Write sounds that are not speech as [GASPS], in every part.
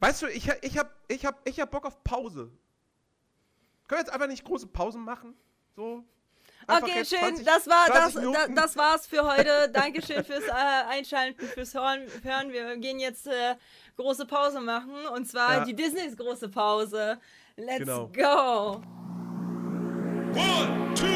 Weißt du, ich, ich, hab, ich, hab, ich hab Bock auf Pause. Können wir jetzt einfach nicht große Pausen machen? So. Einfach Okay, schön. 20 das war das, 20 da, Minuten. das war's für heute. [LAUGHS] Dankeschön fürs äh, Einschalten, fürs Hören. Hören. Wir gehen jetzt äh, große Pause machen und zwar Ja. die Disneys große Pause. Let's Genau. go. One, two,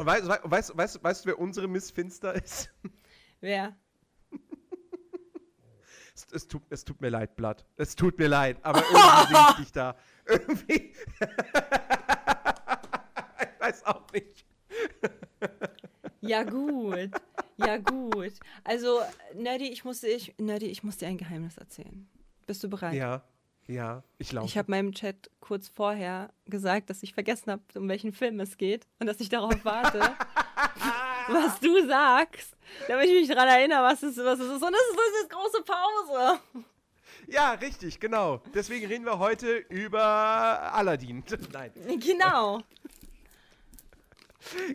Und weißt du, weißt, weißt, weißt, du, wer unsere Miss Finster ist? [LAUGHS] Wer? Es, es, tut, es tut mir leid, Blatt. Es tut mir leid, aber irgendwie sehe ich dich da. [LAUGHS] Irgendwie. [LAUGHS] ich weiß auch nicht. Ja gut. Ja gut. Also Nerdy, ich muss dir, ich, Nerdy, ich muss dir ein Geheimnis erzählen. Bist du bereit? Ja, ja, ich laufe. Ich habe meinem Chat kurz vorher gesagt, dass ich vergessen habe, um welchen Film es geht und dass ich darauf warte, [LAUGHS] was du sagst, damit ich mich daran erinnere, was es, was es ist. Und das ist, jetzt große Pause. Ja, richtig, genau. Deswegen reden wir heute über Aladdin. [LAUGHS] Nein. Genau.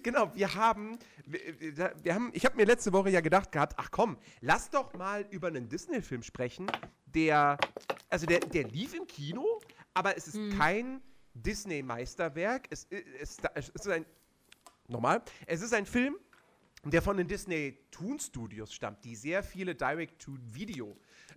Genau, wir haben, wir, wir- wir haben, ich habe mir letzte Woche ja gedacht gehabt, ach komm, lass doch mal über einen Disney-Film sprechen, der, also der, der lief im Kino, aber es ist kein Disney-Meisterwerk. Es, i- es, es ist ein, nochmal, es ist ein Film, der von den Disney Toon Studios stammt, die sehr viele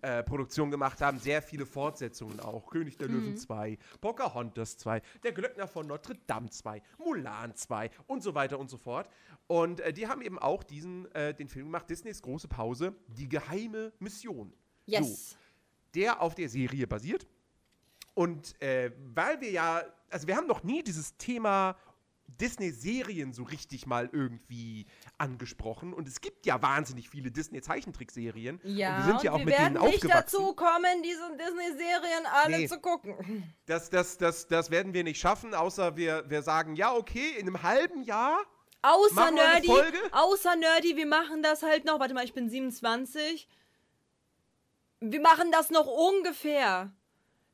Direct-to-Video-Produktionen gemacht haben, sehr viele Fortsetzungen auch. König der Löwen 2, Pocahontas 2, Der Glöckner von Notre Dame 2, Mulan 2 und so weiter und so fort. Und äh, die haben eben auch diesen, äh, den Film gemacht, Disneys große Pause, Die geheime Mission. Yes. So, der auf der Serie basiert. Und äh, weil wir ja, also wir haben noch nie dieses Thema Disney-Serien so richtig mal irgendwie angesprochen. Und es gibt ja wahnsinnig viele Disney-Zeichentrickserien. Ja, und wir sind ja auch wir mit werden denen nicht aufgewachsen. dazu kommen, diese Disney-Serien alle Nee. zu gucken. Das, das, das, das werden wir nicht schaffen, außer wir, wir sagen, ja, okay, in einem halben Jahr. Außer Nerdy, außer Nerdy, wir machen das halt noch. Warte mal, ich bin 27. Wir machen das noch ungefähr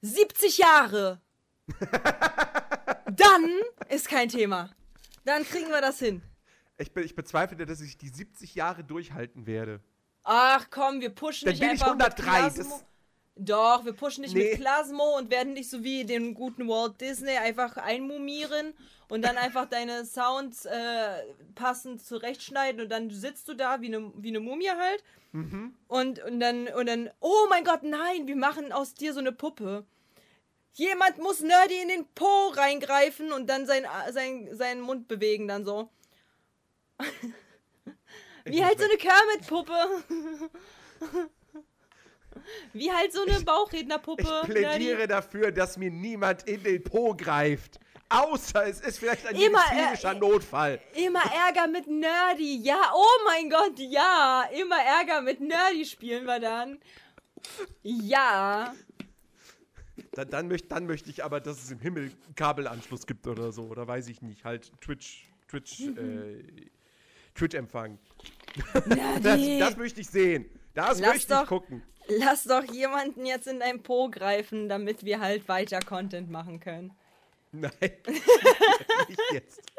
70 Jahre. [LAUGHS] Dann ist kein Thema. Dann kriegen wir das hin. Ich, be ich bezweifle, dass ich die 70 Jahre durchhalten werde. Ach komm, wir pushen Dann nicht bin ich einfach 103, mit Klasmo. das- Doch, wir pushen nicht Nee. mit Plasmo und werden nicht so wie den guten Walt Disney einfach einmumieren und dann einfach deine Sounds äh, passend zurechtschneiden und dann sitzt du da wie eine wie eine Mumie halt. Mhm. Und, und dann und dann oh mein Gott, nein, wir machen aus dir so eine Puppe. Jemand muss Nerdy in den Po reingreifen und dann sein, sein, seinen Mund bewegen dann so. Wie halt so eine Kermit-Puppe. Wie halt so eine Bauchrednerpuppe. Ich plädiere Nerdy. dafür, dass mir niemand in den Po greift. Außer es ist vielleicht ein Immer, äh, medizinischer Notfall. Immer Ärger mit Nerdy. Ja, oh mein Gott, ja. Immer Ärger mit Nerdy spielen wir dann. Ja. Dann, dann, möcht, dann möchte ich aber, dass es im Himmel einen Kabelanschluss gibt oder so. Oder weiß ich nicht. Halt Twitch, Twitch, äh, Twitch-Empfang. [LAUGHS] Das, das möchte ich sehen. Das Lass möchte doch- ich gucken. Lass doch jemanden jetzt in dein Po greifen, damit wir halt weiter Content machen können. [LAUGHS] Nein. nicht jetzt. [LAUGHS]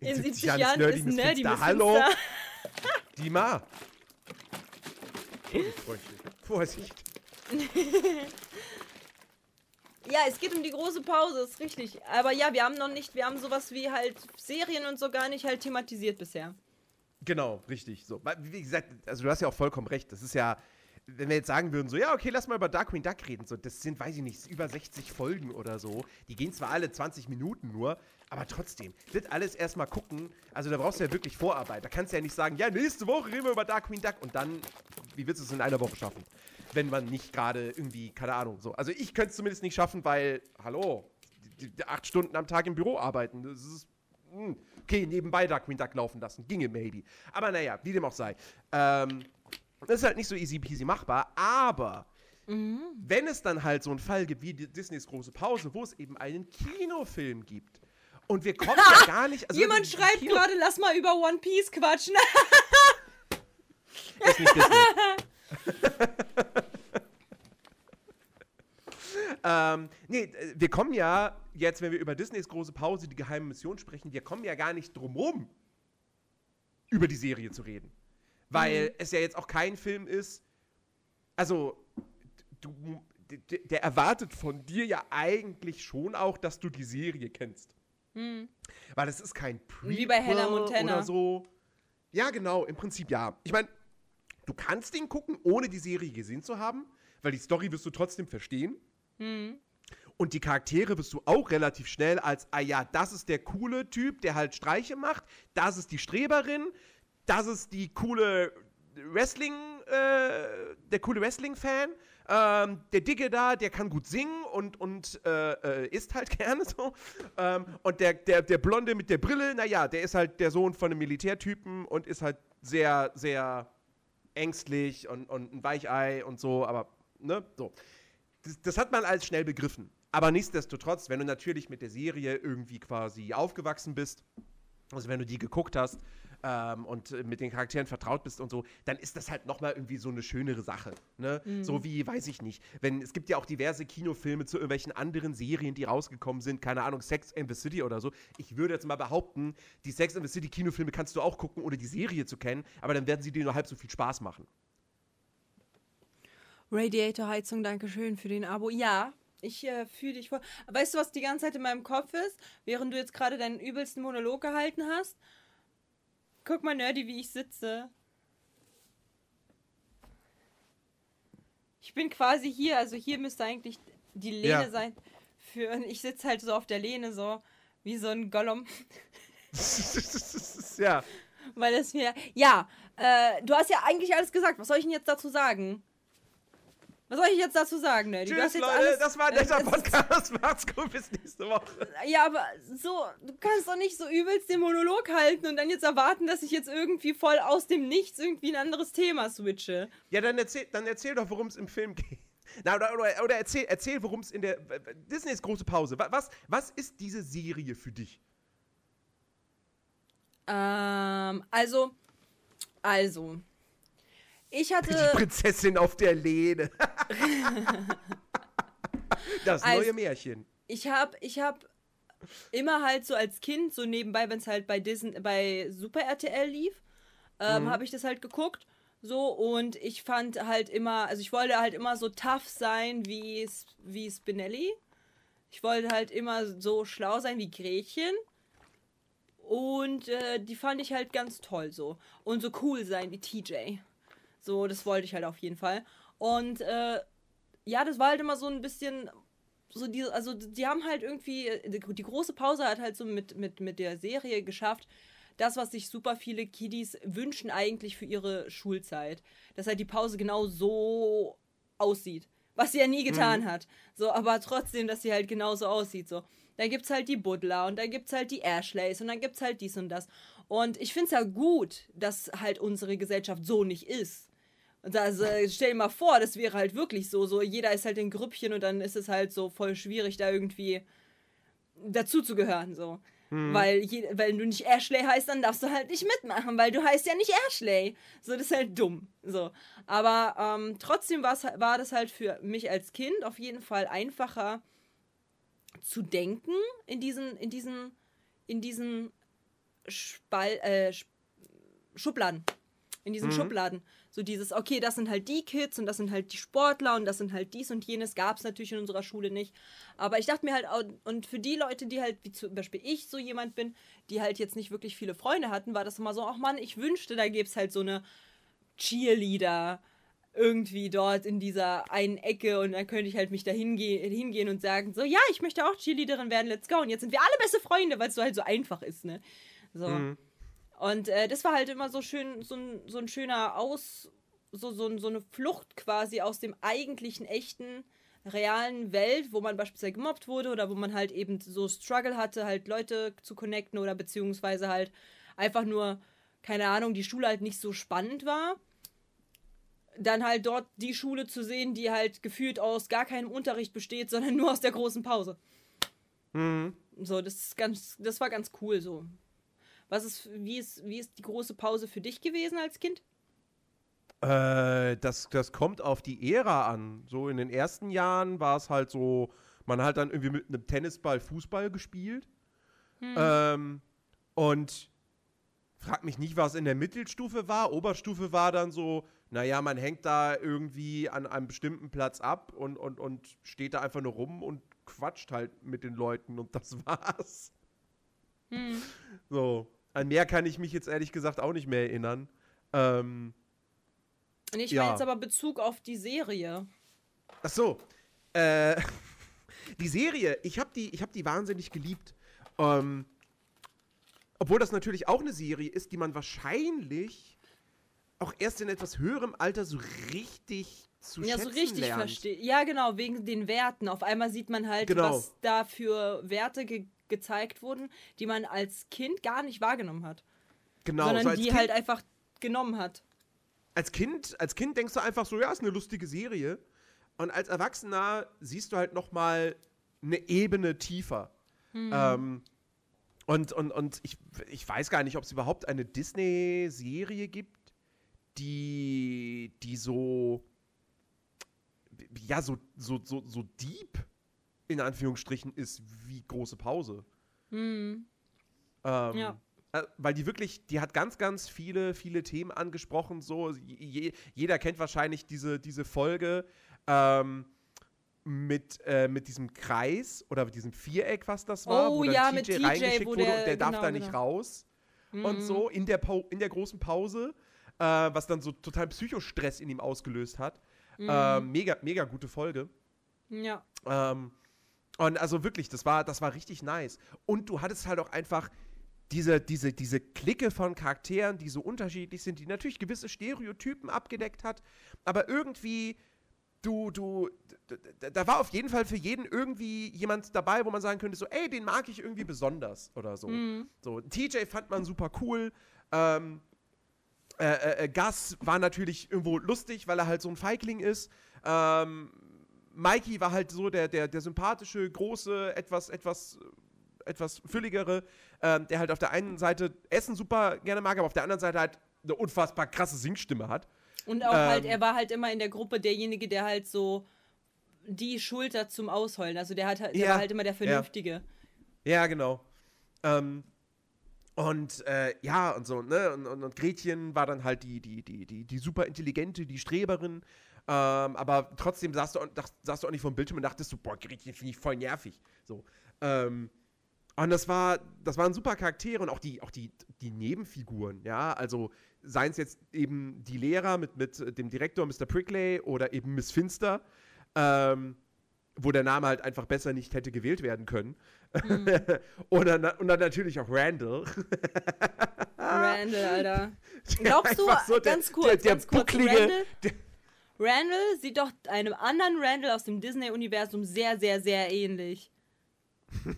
In 70 Jahren Jahren Nerdy ist Nerdy Hallo? Dima. Freundchen. Vorsicht. [LAUGHS] Ja, es geht um die große Pause, ist richtig. Aber ja, wir haben noch nicht, wir haben sowas wie halt Serien und so gar nicht halt thematisiert bisher. Genau, richtig. So. Wie gesagt, also du hast ja auch vollkommen recht. Das ist ja, wenn wir jetzt sagen würden, so, ja, okay, lass mal über Darkwing Duck reden. So, das sind, weiß ich nicht, über 60 Folgen oder so. Die gehen zwar alle 20 Minuten nur, aber trotzdem, das alles erstmal gucken. Also da brauchst du ja wirklich Vorarbeit. Da kannst du ja nicht sagen, ja, nächste Woche reden wir über Darkwing Duck und dann, wie willst du es in einer Woche schaffen? Wenn man nicht gerade irgendwie, keine Ahnung, so. Also ich könnte es zumindest nicht schaffen, weil, hallo, die, die acht Stunden am Tag im Büro arbeiten, das ist hm, okay, nebenbei Darkwing Duck laufen lassen. Ginge maybe. Aber naja, wie dem auch sei. Ähm, das ist halt nicht so easy peasy machbar, aber wenn es dann halt so einen Fall gibt wie Disneys große Pause, wo es eben einen Kinofilm gibt Und wir kommen ja gar nicht. Also Jemand schreibt Kino- gerade, lass mal über One Piece quatschen. [LAUGHS] Ist nicht Disney. [LAUGHS] ähm, nee, äh, wir kommen ja jetzt, wenn wir über Disneys große Pause, die geheime Mission sprechen, wir kommen ja gar nicht drum rum, über die Serie zu reden. Weil es ja jetzt auch kein Film ist, also du, der erwartet von dir ja eigentlich schon auch, dass du die Serie kennst. Weil es ist kein Prequel Wie bei Hannah Montana. oder so. Ja, genau, im Prinzip ja. Ich meine, du kannst ihn gucken, ohne die Serie gesehen zu haben, weil die Story wirst du trotzdem verstehen. Und die Charaktere wirst du auch relativ schnell als, ah ja, das ist der coole Typ, der halt Streiche macht, das ist die Streberin, das ist die coole Wrestling, äh, der coole Wrestling-Fan, ähm, der Dicke da, der kann gut singen und, und äh, äh, isst halt [LAUGHS] gerne so. Ähm, und der, der, der Blonde mit der Brille, naja, der ist halt der Sohn von einem Militärtypen und ist halt sehr, sehr ängstlich und, und ein Weichei und so, aber, ne, so. Das, das hat man als schnell begriffen. Aber nichtsdestotrotz, wenn du natürlich mit der Serie irgendwie quasi aufgewachsen bist, also wenn du die geguckt hast ähm, und mit den Charakteren vertraut bist und so, dann ist das halt nochmal irgendwie so eine schönere Sache. Ne? So wie, weiß ich nicht, wenn es gibt ja auch diverse Kinofilme zu irgendwelchen anderen Serien, die rausgekommen sind, keine Ahnung, Sex in the City oder so. Ich würde jetzt mal behaupten, die Sex in the City Kinofilme kannst du auch gucken, ohne die Serie zu kennen, aber dann werden sie dir nur halb so viel Spaß machen. Radiator-Heizung, danke schön für den Abo. Ja, ich äh, fühle dich voll. Weißt du, was die ganze Zeit in meinem Kopf ist? Während du jetzt gerade deinen übelsten Monolog gehalten hast? Guck mal, Nerdy, wie ich sitze. Ich bin quasi hier, also hier müsste eigentlich die Lehne Ja. sein. Für, ich sitze halt so auf der Lehne, so wie so ein Gollum. [LAUGHS] ja. Weil es mir. Ja, äh, du hast ja eigentlich alles gesagt. Was soll ich denn jetzt dazu sagen? Was soll ich jetzt dazu sagen, hast Tschüss, Leute, alles, das war ein äh, [LAUGHS] netter ist- Podcast. Macht's gut, bis nächste Woche. Ja, aber so, du kannst doch nicht so übelst den Monolog halten und dann jetzt erwarten, dass ich jetzt irgendwie voll aus dem Nichts irgendwie ein anderes Thema switche. Ja, dann erzähl, dann erzähl doch, worum es im Film geht. [LAUGHS] Na, oder, oder, oder erzähl, erzähl worum es in der. Disneys große Pause. Wa- Was, was ist diese Serie für dich? Ähm, also, also. Ich Die hatte. Prinzessin auf der Lehne. [LAUGHS] das Also- neue Märchen. ich habe ich hab immer halt so als Kind, so nebenbei, wenn es halt bei Disney, bei Super RTL lief, ähm, habe ich das halt geguckt. So, und ich fand halt immer, also ich wollte halt immer so tough sein wie, wie Spinelli. Ich wollte halt immer so schlau sein wie Gretchen. Und äh, die fand ich halt ganz toll so. Und so cool sein wie TJ. So, das wollte ich halt auf jeden Fall. Und äh, ja, das war halt immer so ein bisschen so die, also die haben halt irgendwie, die, große Pause hat halt so mit, mit, mit der Serie geschafft, das, was sich super viele Kiddies wünschen eigentlich für ihre Schulzeit. Dass halt die Pause genau so aussieht. Was sie ja nie getan hat. So, aber trotzdem, dass sie halt genauso aussieht. So. Da gibt's halt die Butler und da gibt's halt die Ashleys und dann gibt's halt dies und das. Und ich find's ja gut, dass halt unsere Gesellschaft so nicht ist. Und also, stell dir mal vor, das wäre halt wirklich so. So, jeder ist halt in Grüppchen und dann ist es halt so voll schwierig, da irgendwie dazu zu gehören. So. Weil, je, weil du nicht Ashley heißt, dann darfst du halt nicht mitmachen, weil du heißt ja nicht Ashley. So, das ist halt dumm. So. Aber ähm, trotzdem war das halt für mich als Kind auf jeden Fall einfacher zu denken in diesen, in diesen, in diesen Spal äh, Sch- Schubladen. In diesen Schubladen. So dieses, okay, das sind halt die Kids und das sind halt die Sportler und das sind halt dies und jenes. Gab es natürlich in unserer Schule nicht. Aber ich dachte mir halt, und für die Leute, die halt, wie zum Beispiel ich so jemand bin, die halt jetzt nicht wirklich viele Freunde hatten, war das immer so, ach Mann, ich wünschte, da gäbe es halt so eine Cheerleader irgendwie dort in dieser einen Ecke und dann könnte ich halt mich da hinge hingehen und sagen, so, ja, ich möchte auch Cheerleaderin werden, let's go. Und jetzt sind wir alle beste Freunde, weil es so halt so einfach ist, ne? So. Und äh, das war halt immer so schön, so ein, so ein schöner Aus, so, so, so eine Flucht quasi aus dem eigentlichen, echten, realen Welt, wo man beispielsweise gemobbt wurde oder wo man halt eben so Struggle hatte, halt Leute zu connecten oder beziehungsweise halt einfach nur, keine Ahnung, die Schule halt nicht so spannend war. Dann halt dort die Schule zu sehen, die halt gefühlt aus gar keinem Unterricht besteht, [LAUGHS] sondern nur aus der großen Pause. So, das ist ganz, das war ganz cool so. Was ist, wie ist, wie ist die große Pause für dich gewesen als Kind? Äh, das, das kommt auf die Ära an. So in den ersten Jahren war es halt so, man hat dann irgendwie mit einem Tennisball Fußball gespielt. Ähm, und frag mich nicht, was in der Mittelstufe war. Oberstufe war dann so, naja, man hängt da irgendwie an einem bestimmten Platz ab und, und, und steht da einfach nur rum und quatscht halt mit den Leuten und das [LAUGHS] war's. So. An mehr kann ich mich jetzt ehrlich gesagt auch nicht mehr erinnern. Ähm, Und ich Ja. meine jetzt aber Bezug auf die Serie. Ach so. Äh, [LAUGHS] die Serie, ich habe die, ich hab die wahnsinnig geliebt. Ähm, obwohl das natürlich auch eine Serie ist, die man wahrscheinlich auch erst in etwas höherem Alter so richtig zu Ja, so schätzen richtig lernt. verstehe. Ja, genau, wegen den Werten. Auf einmal sieht man halt, Genau. was da für Werte ge gezeigt wurden, die man als Kind gar nicht wahrgenommen hat. Genau, sondern so die kind, halt einfach genommen hat. als Kind, als Kind denkst du einfach so, ja, ist eine lustige Serie. Und als Erwachsener siehst du halt noch mal eine Ebene tiefer. Ähm, und und, und ich, ich weiß gar nicht, ob es überhaupt eine Disney-Serie gibt, die, die so, ja, so, so, so, so deep in Anführungsstrichen ist wie große Pause. Ähm, Ja. äh, Weil die wirklich, die hat ganz, ganz viele, viele Themen angesprochen. So, je, jeder kennt wahrscheinlich diese, diese Folge ähm, mit, äh, mit diesem Kreis oder mit diesem Viereck, was das war, Oh wo dann ja, TJ, mit TJ, reingeschickt wurde der- und der darf genau, da nicht genau. raus. Und so in der, Pau in der großen Pause, äh, was dann so total Psychostress in ihm ausgelöst hat. Äh, mega, mega gute Folge. Ja. Ähm, und also wirklich, das war, das war richtig nice. Und du hattest halt auch einfach diese, diese, diese Clique von Charakteren, die so unterschiedlich sind, die natürlich gewisse Stereotypen abgedeckt hat, aber irgendwie, du, du, da war auf jeden Fall für jeden irgendwie jemand dabei, wo man sagen könnte, so, ey, den mag ich irgendwie besonders oder so. So, TJ fand man super cool. Ähm, äh, äh, äh, Gus war natürlich irgendwo lustig, weil er halt so ein Feigling ist. Ähm, Mikey war halt so der, der, der sympathische, große, etwas, etwas, etwas fülligere, ähm, der halt auf der einen Seite Essen super gerne mag, aber auf der anderen Seite halt eine unfassbar krasse Singstimme hat. Und auch halt, Ähm. er war halt immer in der Gruppe derjenige, der halt so die Schulter zum Ausheulen. Also der hat halt, der Ja, war halt immer der Vernünftige. Ja, genau. Ähm, und äh, ja, und so, ne? Und, und, und Gretchen war dann halt die, die, die, die, die super intelligente, die Streberin. Ähm, aber trotzdem saß du, saß du auch nicht vom Bildschirm und dachtest so, boah, Gretchen finde ich voll nervig. So. Ähm, und das war, das waren super Charaktere und auch die, auch die, die Nebenfiguren, ja. Also seien es jetzt eben die Lehrer mit, mit dem Direktor Mr. Prickley oder eben Miss Finster, ähm, wo der Name halt einfach besser nicht hätte gewählt werden können. [LAUGHS] und, dann, und dann natürlich auch Randall. Randall, Alter. [LAUGHS] Glaubst du, so der- ganz kurz, der, der ganz kurz, bucklige, Randall, der, Randall sieht doch einem anderen Randall aus dem Disney-Universum sehr, sehr, sehr ähnlich. [LAUGHS]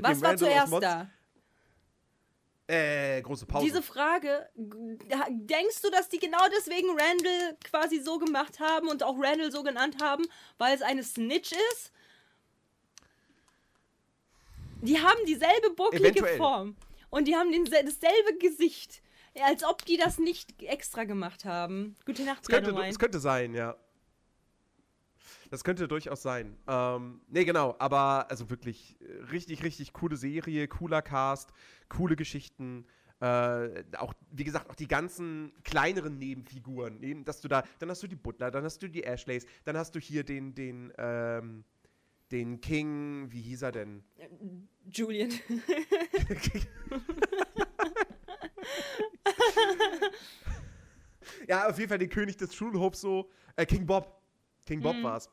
Was war zuerst da? äh, große Pause. Diese Frage, denkst du, dass die genau deswegen Randall quasi so gemacht haben und auch Randall so genannt haben, weil es eine Snitch ist? Die haben dieselbe bucklige Eventuell. Form. Und die haben den, dasselbe Gesicht. Ja, als ob die das nicht extra gemacht haben. Gute Nacht, Es könnte, Dynamite. es könnte sein, ja. Das könnte durchaus sein. Ähm, nee, genau, aber also wirklich äh, richtig, richtig coole Serie, cooler Cast, coole Geschichten. Äh, auch, wie gesagt, auch die ganzen kleineren Nebenfiguren. Eben, dass du da, dann hast du die Butler, dann hast du die Ashleys, dann hast du hier den, den, ähm, den King, wie hieß er denn? Julian. [LAUGHS] [LAUGHS] [LAUGHS] ja, auf jeden Fall den König des Schulhofs so, äh, King Bob. King Bob war's.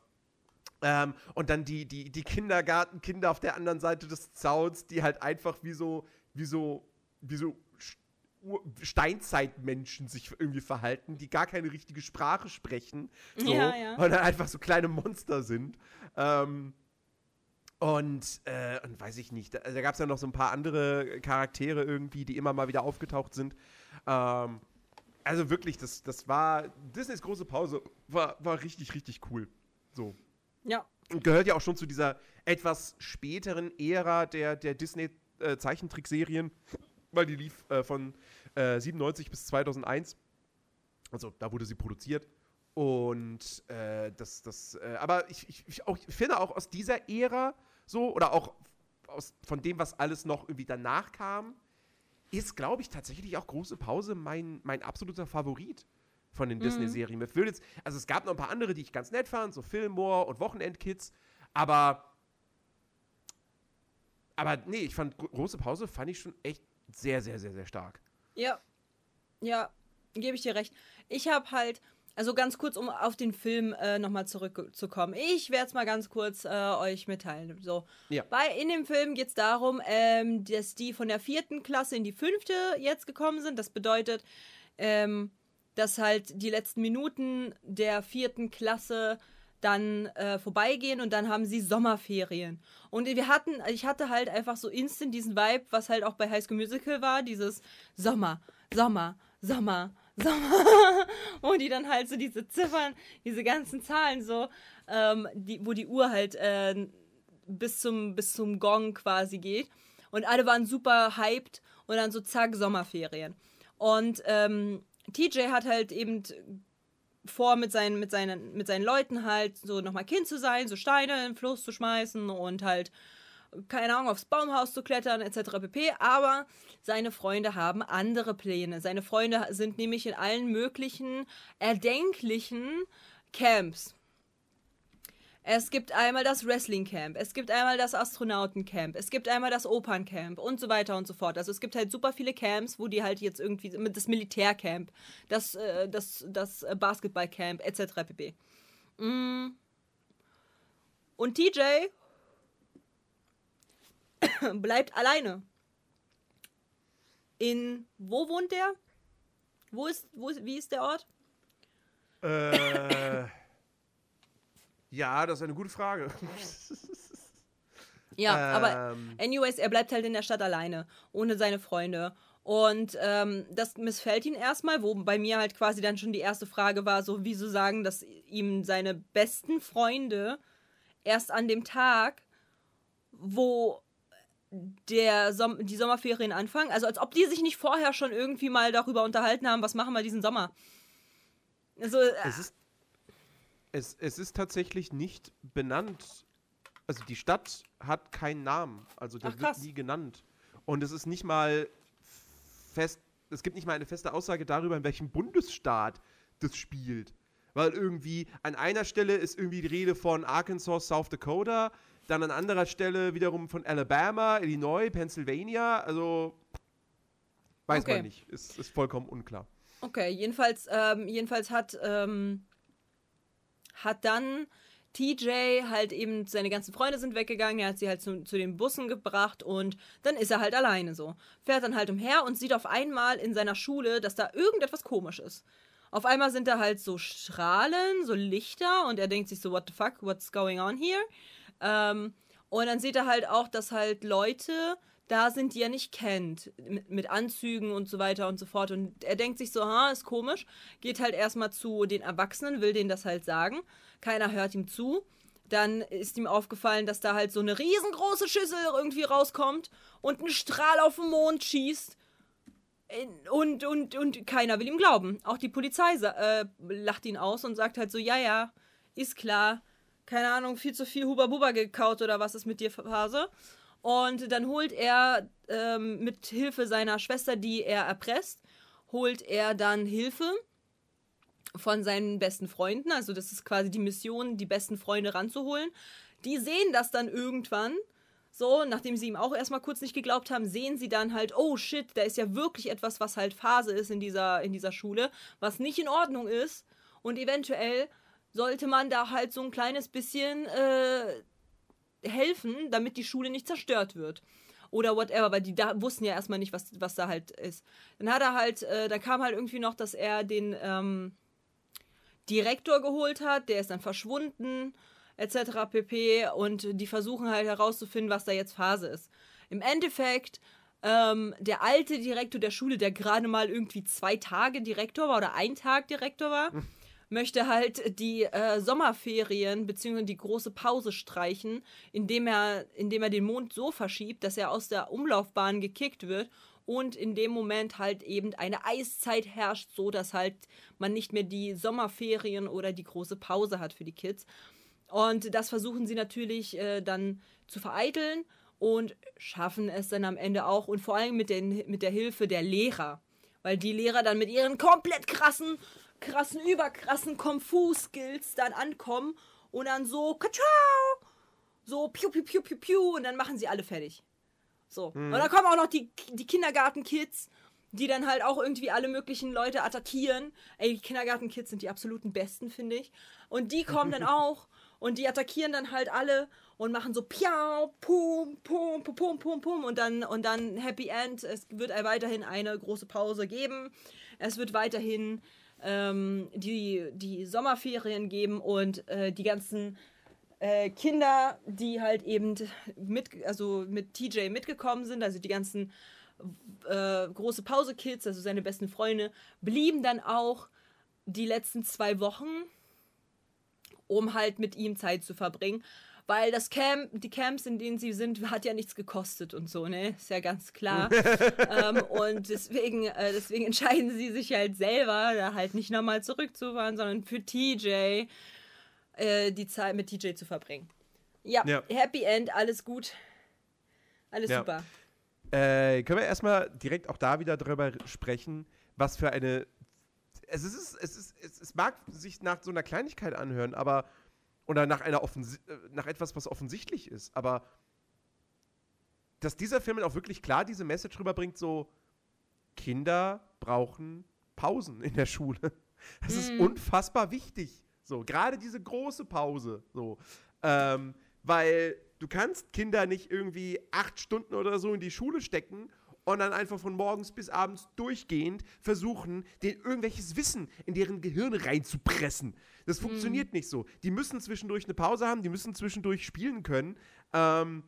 Ähm, und dann die, die, die Kindergartenkinder auf der anderen Seite des Zauns, die halt einfach wie so, wie so, wie so Steinzeitmenschen sich irgendwie verhalten, die gar keine richtige Sprache sprechen. So, Ja, ja. Und dann einfach so kleine Monster sind. Ähm, und, äh, und weiß ich nicht, da, da gab es ja noch so ein paar andere Charaktere irgendwie, die immer mal wieder aufgetaucht sind. Ähm, also wirklich, das, das war, Disneys große Pause war, war richtig, richtig cool. So. ja, gehört ja auch schon zu dieser etwas späteren Ära der, der Disney-Zeichentrickserien, weil die lief äh, von äh, 97 bis 2001. Also da wurde sie produziert. Und äh, das, das, äh, aber ich, ich, ich, auch, ich finde auch aus dieser Ära so, oder auch aus, von dem, was alles noch irgendwie danach kam, ist, glaube ich, tatsächlich auch große Pause mein, mein absoluter Favorit von den Disney-Serien. Mir fehlt jetzt, also es gab noch ein paar andere, die ich ganz nett fand, so Fillmore und Wochenendkids, aber aber nee, ich fand Gro- große Pause fand ich schon echt sehr, sehr, sehr, sehr stark. Ja. Ja, gebe ich dir recht. Ich habe halt, also ganz kurz, um auf den Film äh, nochmal zurückzukommen. Ich werde es mal ganz kurz äh, euch mitteilen. So. Ja. Bei, in dem Film geht es darum, ähm, dass die von der vierten Klasse in die fünfte jetzt gekommen sind. Das bedeutet, ähm, dass halt die letzten Minuten der vierten Klasse dann äh, vorbeigehen und dann haben sie Sommerferien. Und wir hatten, ich hatte halt einfach so instant diesen Vibe, was halt auch bei High School Musical war, dieses Sommer, Sommer, Sommer, Sommer. [LAUGHS] und die dann halt so diese Ziffern, diese ganzen Zahlen so, ähm, die, wo die Uhr halt äh, bis, zum, bis zum Gong quasi geht. Und alle waren super hyped und dann so zack, Sommerferien. Und ähm, TJ hat halt eben vor, mit seinen, mit seinen, mit seinen Leuten halt so nochmal Kind zu sein, so Steine in den Fluss zu schmeißen und halt, keine Ahnung, aufs Baumhaus zu klettern, etc. pp. Aber seine Freunde haben andere Pläne. Seine Freunde sind nämlich in allen möglichen erdenklichen Camps. Es gibt einmal das Wrestling Camp, es gibt einmal das Astronauten-Camp, es gibt einmal das Operncamp und so weiter und so fort. Also es gibt halt super viele Camps, wo die halt jetzt irgendwie, das Militärcamp, das, äh, das, das Basketballcamp etc. pp. Mm. Und TJ [COUGHS] bleibt alleine. In, wo wohnt der? Wo ist, wo ist, wie ist der Ort? Äh, [COUGHS] ja, das ist eine gute Frage. Ja, aber Ähm, anyways, er bleibt halt in der Stadt alleine, ohne seine Freunde. Und ähm, das missfällt ihn erstmal, wo bei mir halt quasi dann schon die erste Frage war, so wieso sagen, dass ihm seine besten Freunde erst an dem Tag, wo der Som die Sommerferien anfangen, also als ob die sich nicht vorher schon irgendwie mal darüber unterhalten haben, was machen wir diesen Sommer. Also, äh, es, ist, es, es ist tatsächlich nicht benannt. Also die Stadt hat keinen Namen. Also der Ach, wird nie genannt. Und es ist nicht mal fest, es gibt nicht mal eine feste Aussage darüber, in welchem Bundesstaat das spielt. Weil irgendwie an einer Stelle ist irgendwie die Rede von Arkansas, South Dakota, dann an anderer Stelle wiederum von Alabama, Illinois, Pennsylvania. Also weiß Okay. man nicht. Ist, ist vollkommen unklar. Okay, jedenfalls, ähm, jedenfalls hat, ähm, hat dann TJ halt eben, seine ganzen Freunde sind weggegangen, er hat sie halt zu, zu den Bussen gebracht und dann ist er halt alleine so. Fährt dann halt umher und sieht auf einmal in seiner Schule, dass da irgendetwas komisch ist. Auf einmal sind da halt so Strahlen, so Lichter und er denkt sich so, what the fuck, what's going on here? Ähm, und dann sieht er halt auch, dass halt Leute da sind, die er nicht kennt, mit, mit Anzügen und so weiter und so fort. Und er denkt sich so, ha, ist komisch, geht halt erstmal zu den Erwachsenen, will denen das halt sagen. Keiner hört ihm zu. Dann ist ihm aufgefallen, dass da halt so eine riesengroße Schüssel irgendwie rauskommt und ein Strahl auf den Mond schießt. Und, und, und keiner will ihm glauben. Auch die Polizei äh, lacht ihn aus und sagt halt so, ja, ja, ist klar. Keine Ahnung, viel zu viel Huba Buba gekaut oder was ist mit dir, Phase? Und dann holt er ähm, mit Hilfe seiner Schwester, die er erpresst, holt er dann Hilfe von seinen besten Freunden. Also das ist quasi die Mission, die besten Freunde ranzuholen. Die sehen das dann irgendwann. So, nachdem sie ihm auch erstmal kurz nicht geglaubt haben, sehen sie dann halt, oh shit, da ist ja wirklich etwas, was halt Phase ist in dieser, in dieser Schule, was nicht in Ordnung ist. Und eventuell sollte man da halt so ein kleines bisschen äh, helfen, damit die Schule nicht zerstört wird. Oder whatever, weil die da wussten ja erstmal nicht, was, was da halt ist. Dann hat er halt, äh, da kam halt irgendwie noch, dass er den ähm, Direktor geholt hat, der ist dann verschwunden, etc. pp. Und die versuchen halt herauszufinden, was da jetzt Phase ist. Im Endeffekt, ähm, der alte Direktor der Schule, der gerade mal irgendwie zwei Tage Direktor war oder ein Tag Direktor war, möchte halt die äh, Sommerferien bzw. die große Pause streichen, indem er, indem er den Mond so verschiebt, dass er aus der Umlaufbahn gekickt wird und in dem Moment halt eben eine Eiszeit herrscht, so dass halt man nicht mehr die Sommerferien oder die große Pause hat für die Kids. Und das versuchen sie natürlich äh, dann zu vereiteln und schaffen es dann am Ende auch und vor allem mit, den, mit der Hilfe der Lehrer. Weil die Lehrer dann mit ihren komplett krassen, krassen, überkrassen Kung-Fu-Skills dann ankommen und dann so, katschau, so piu, piu, piu, piu, piu und dann machen sie alle fertig. So. Und dann kommen auch noch die, die Kindergarten-Kids, die dann halt auch irgendwie alle möglichen Leute attackieren. Ey, die Kindergarten-Kids sind die absoluten Besten, finde ich. Und die kommen dann [LAUGHS] auch und die attackieren dann halt alle und machen so piau, pum, pum, pum, pum, pum, pum und dann, und dann Happy End. Es wird weiterhin eine große Pause geben. Es wird weiterhin ähm, die, die Sommerferien geben und äh, die ganzen äh, Kinder, die halt eben mit, also mit TJ mitgekommen sind, also die ganzen äh, große Pause-Kids, also seine besten Freunde, blieben dann auch die letzten zwei Wochen, um halt mit ihm Zeit zu verbringen. Weil das Camp, die Camps, in denen sie sind, hat ja nichts gekostet und so, ne? Ist ja ganz klar. [LAUGHS] ähm, und deswegen, äh, deswegen [LAUGHS] entscheiden sie sich halt selber, da halt nicht nochmal zurückzufahren, sondern für TJ äh, die Zeit mit TJ zu verbringen. Ja, Ja. Happy End, alles gut. Alles Ja. super. Äh, können wir erstmal direkt auch da wieder drüber sprechen, was für eine. Es ist, es ist, es, es mag sich nach so einer Kleinigkeit anhören, aber. Oder nach einer äh, nach etwas, was offensichtlich ist, aber dass dieser Film auch wirklich klar diese Message rüberbringt, so Kinder brauchen Pausen in der Schule. [LAUGHS] Das ist unfassbar wichtig. So, gerade diese große Pause. So. Ähm, weil du kannst Kinder nicht irgendwie acht Stunden oder so in die Schule stecken und dann einfach von morgens bis abends durchgehend versuchen, denen irgendwelches Wissen in deren Gehirn reinzupressen. Das funktioniert nicht so. Die müssen zwischendurch eine Pause haben, die müssen zwischendurch spielen können. Ähm,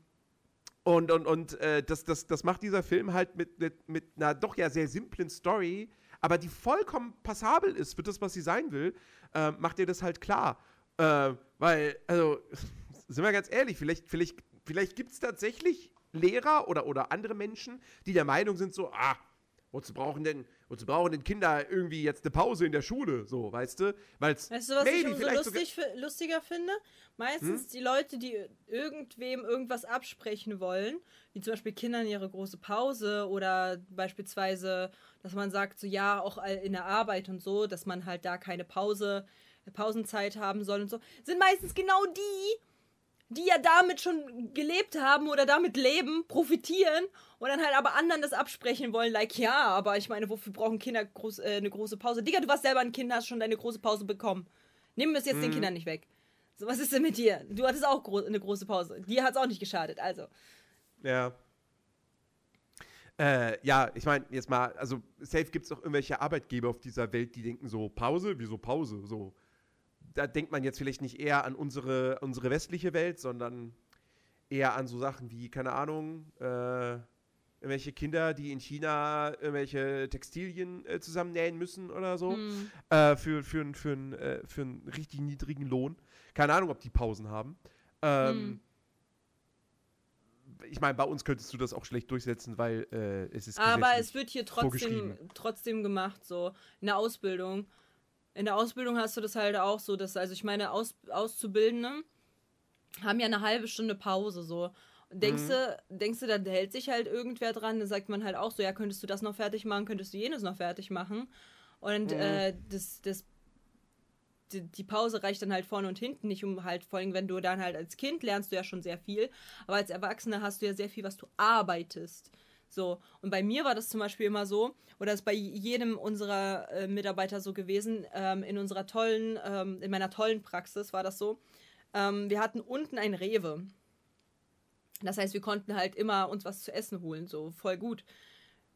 und, und, und äh, das, das, das macht dieser Film halt mit, mit, mit einer doch ja sehr simplen Story, aber die vollkommen passabel ist für das, was sie sein will, äh, macht ihr das halt klar. Äh, weil, also, [LAUGHS] sind wir ganz ehrlich, vielleicht, vielleicht, vielleicht gibt es tatsächlich Lehrer oder, oder andere Menschen, die der Meinung sind, so, ah, wozu brauchen denn, wozu brauchen denn Kinder irgendwie jetzt eine Pause in der Schule? So, weißt du? Weil's Weißt du, was ich umso Hm? lustig, lustiger finde? Meistens die Leute, die irgendwem irgendwas absprechen wollen, wie zum Beispiel Kindern ihre große Pause oder beispielsweise, dass man sagt, so ja, auch in der Arbeit und so, dass man halt da keine Pause, Pausenzeit haben soll und so, sind meistens genau die, die ja damit schon gelebt haben oder damit leben, profitieren und dann halt aber anderen das absprechen wollen, like, ja, aber ich meine, wofür brauchen Kinder groß, äh, eine große Pause? Digga, du warst selber ein Kind, hast schon deine große Pause bekommen. Nimm es jetzt den Kindern nicht weg. So, was ist denn mit dir? Du hattest auch gro eine große Pause. Dir hat es auch nicht geschadet, also. Ja. Äh, ja, ich meine, jetzt mal, also safe gibt es auch irgendwelche Arbeitgeber auf dieser Welt, die denken so, Pause? Wieso Pause? So. Da denkt man jetzt vielleicht nicht eher an unsere, unsere westliche Welt, sondern eher an so Sachen wie, keine Ahnung, äh, irgendwelche Kinder, die in China irgendwelche Textilien äh, zusammennähen müssen oder so. Hm. Äh, für, für, einen- für, einen, äh, für einen richtig niedrigen Lohn. Keine Ahnung, ob die Pausen haben. Ähm, Ich meine, bei uns könntest du das auch schlecht durchsetzen, weil äh, es ist Aber es wird hier trotzdem, trotzdem gemacht, so in der Ausbildung. In der Ausbildung hast du das halt auch so, dass, also ich meine, Aus, Auszubildende haben ja eine halbe Stunde Pause, so. Denkst, Mhm. du, denkst du, da hält sich halt irgendwer dran? Dann sagt man halt auch so, ja, könntest du das noch fertig machen, könntest du jenes noch fertig machen. Und Mhm. äh, das, das, die, die Pause reicht dann halt vorne und hinten nicht, um halt, vor allem wenn du dann halt als Kind lernst du ja schon sehr viel, aber als Erwachsener hast du ja sehr viel, was du arbeitest. So, und bei mir war das zum Beispiel immer so, oder ist bei jedem unserer äh, Mitarbeiter so gewesen, ähm, in unserer tollen, ähm, in meiner tollen Praxis war das so, ähm, wir hatten unten ein Rewe. Das heißt, wir konnten halt immer uns was zu essen holen, so voll gut.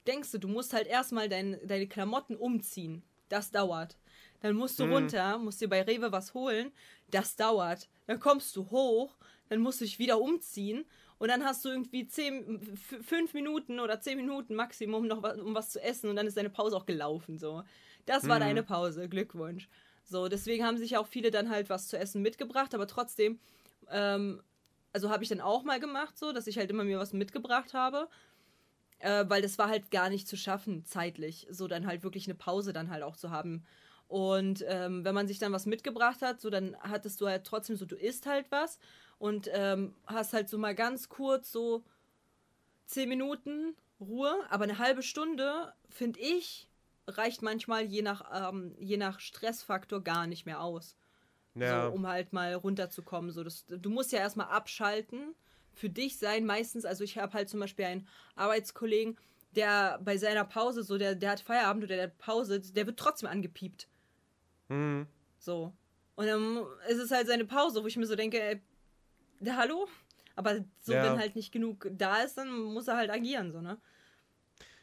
Denkst du, du musst halt erstmal dein, deine Klamotten umziehen. Das dauert. Dann musst du runter, musst dir bei Rewe was holen. Das dauert. Dann kommst du hoch, dann musst du dich wieder umziehen. Und dann hast du irgendwie zehn, fünf Minuten oder zehn Minuten Maximum noch was, um was zu essen. Und dann ist deine Pause auch gelaufen. So. Das war deine Pause. Glückwunsch. So, deswegen haben sich auch viele dann halt was zu essen mitgebracht, aber trotzdem, ähm, also habe ich dann auch mal gemacht, so, dass ich halt immer mir was mitgebracht habe. Äh, weil das war halt gar nicht zu schaffen, zeitlich. So dann halt wirklich eine Pause dann halt auch zu haben. Und ähm, wenn man sich dann was mitgebracht hat, so dann hattest du halt trotzdem so, du isst halt was und ähm, hast halt so mal ganz kurz so zehn Minuten Ruhe, aber eine halbe Stunde, finde ich, reicht manchmal je nach, ähm, je nach Stressfaktor gar nicht mehr aus. Ja. So, um halt mal runterzukommen. So, das, du musst ja erstmal abschalten, für dich sein. Meistens, also ich habe halt zum Beispiel einen Arbeitskollegen, der bei seiner Pause, so, der, der hat Feierabend oder der hat Pause, der wird trotzdem angepiept. Mhm. So. Und dann ist es halt seine Pause, wo ich mir so denke, ey, der Hallo? Aber so, Ja. wenn halt nicht genug da ist, dann muss er halt agieren, so, ne?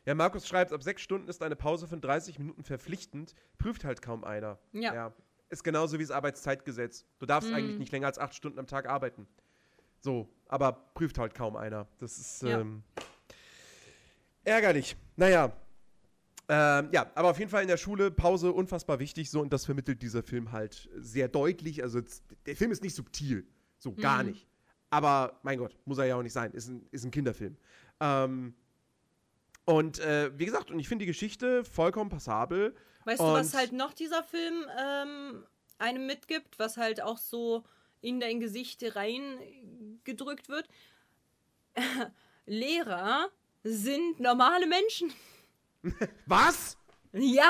Ja, Markus schreibt, ab sechs Stunden ist eine Pause von 30 Minuten verpflichtend. Prüft halt kaum einer. Ja. Ist genauso wie das Arbeitszeitgesetz. Du darfst Mhm. eigentlich nicht länger als acht Stunden am Tag arbeiten. So, aber prüft halt kaum einer. Das ist Ja. ähm, ärgerlich. Naja. Ähm, ja, aber auf jeden Fall in der Schule Pause unfassbar wichtig so und das vermittelt dieser Film halt sehr deutlich. Also der Film ist nicht subtil, so gar Mhm. nicht. Aber mein Gott, muss er ja auch nicht sein. Ist ein, ist ein Kinderfilm. Ähm, und äh, wie gesagt, und ich finde die Geschichte vollkommen passabel. Weißt du, was Und- halt noch dieser Film ähm, einem mitgibt, was halt auch so in dein Gesicht reingedrückt wird? [LAUGHS] Lehrer sind normale Menschen. Was? Ja,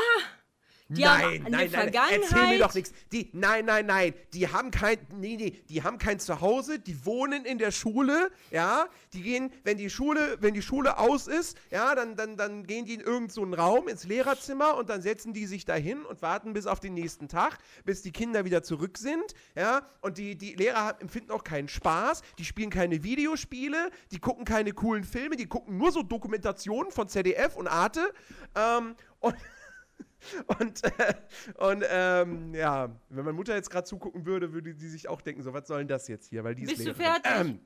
Die haben nein, nein, nein, erzähl mir doch nichts. Die, nein, nein, nein, die haben kein, nee, nee, die haben kein Zuhause, die wohnen in der Schule, ja, die gehen, wenn die Schule, wenn die Schule aus ist, ja, dann, dann, dann gehen die in irgendeinen so Raum ins Lehrerzimmer und dann setzen die sich dahin und warten bis auf den nächsten Tag, bis die Kinder wieder zurück sind, ja, und die, die Lehrer empfinden auch keinen Spaß, die spielen keine Videospiele, die gucken keine coolen Filme, die gucken nur so Dokumentationen von ZDF und Arte, ähm, und und, äh, und ähm, ja, wenn meine Mutter jetzt gerade zugucken würde, würde sie sich auch denken, so, was soll denn das jetzt hier? Weil die ist Bist du Lehrerin. fertig? Ähm,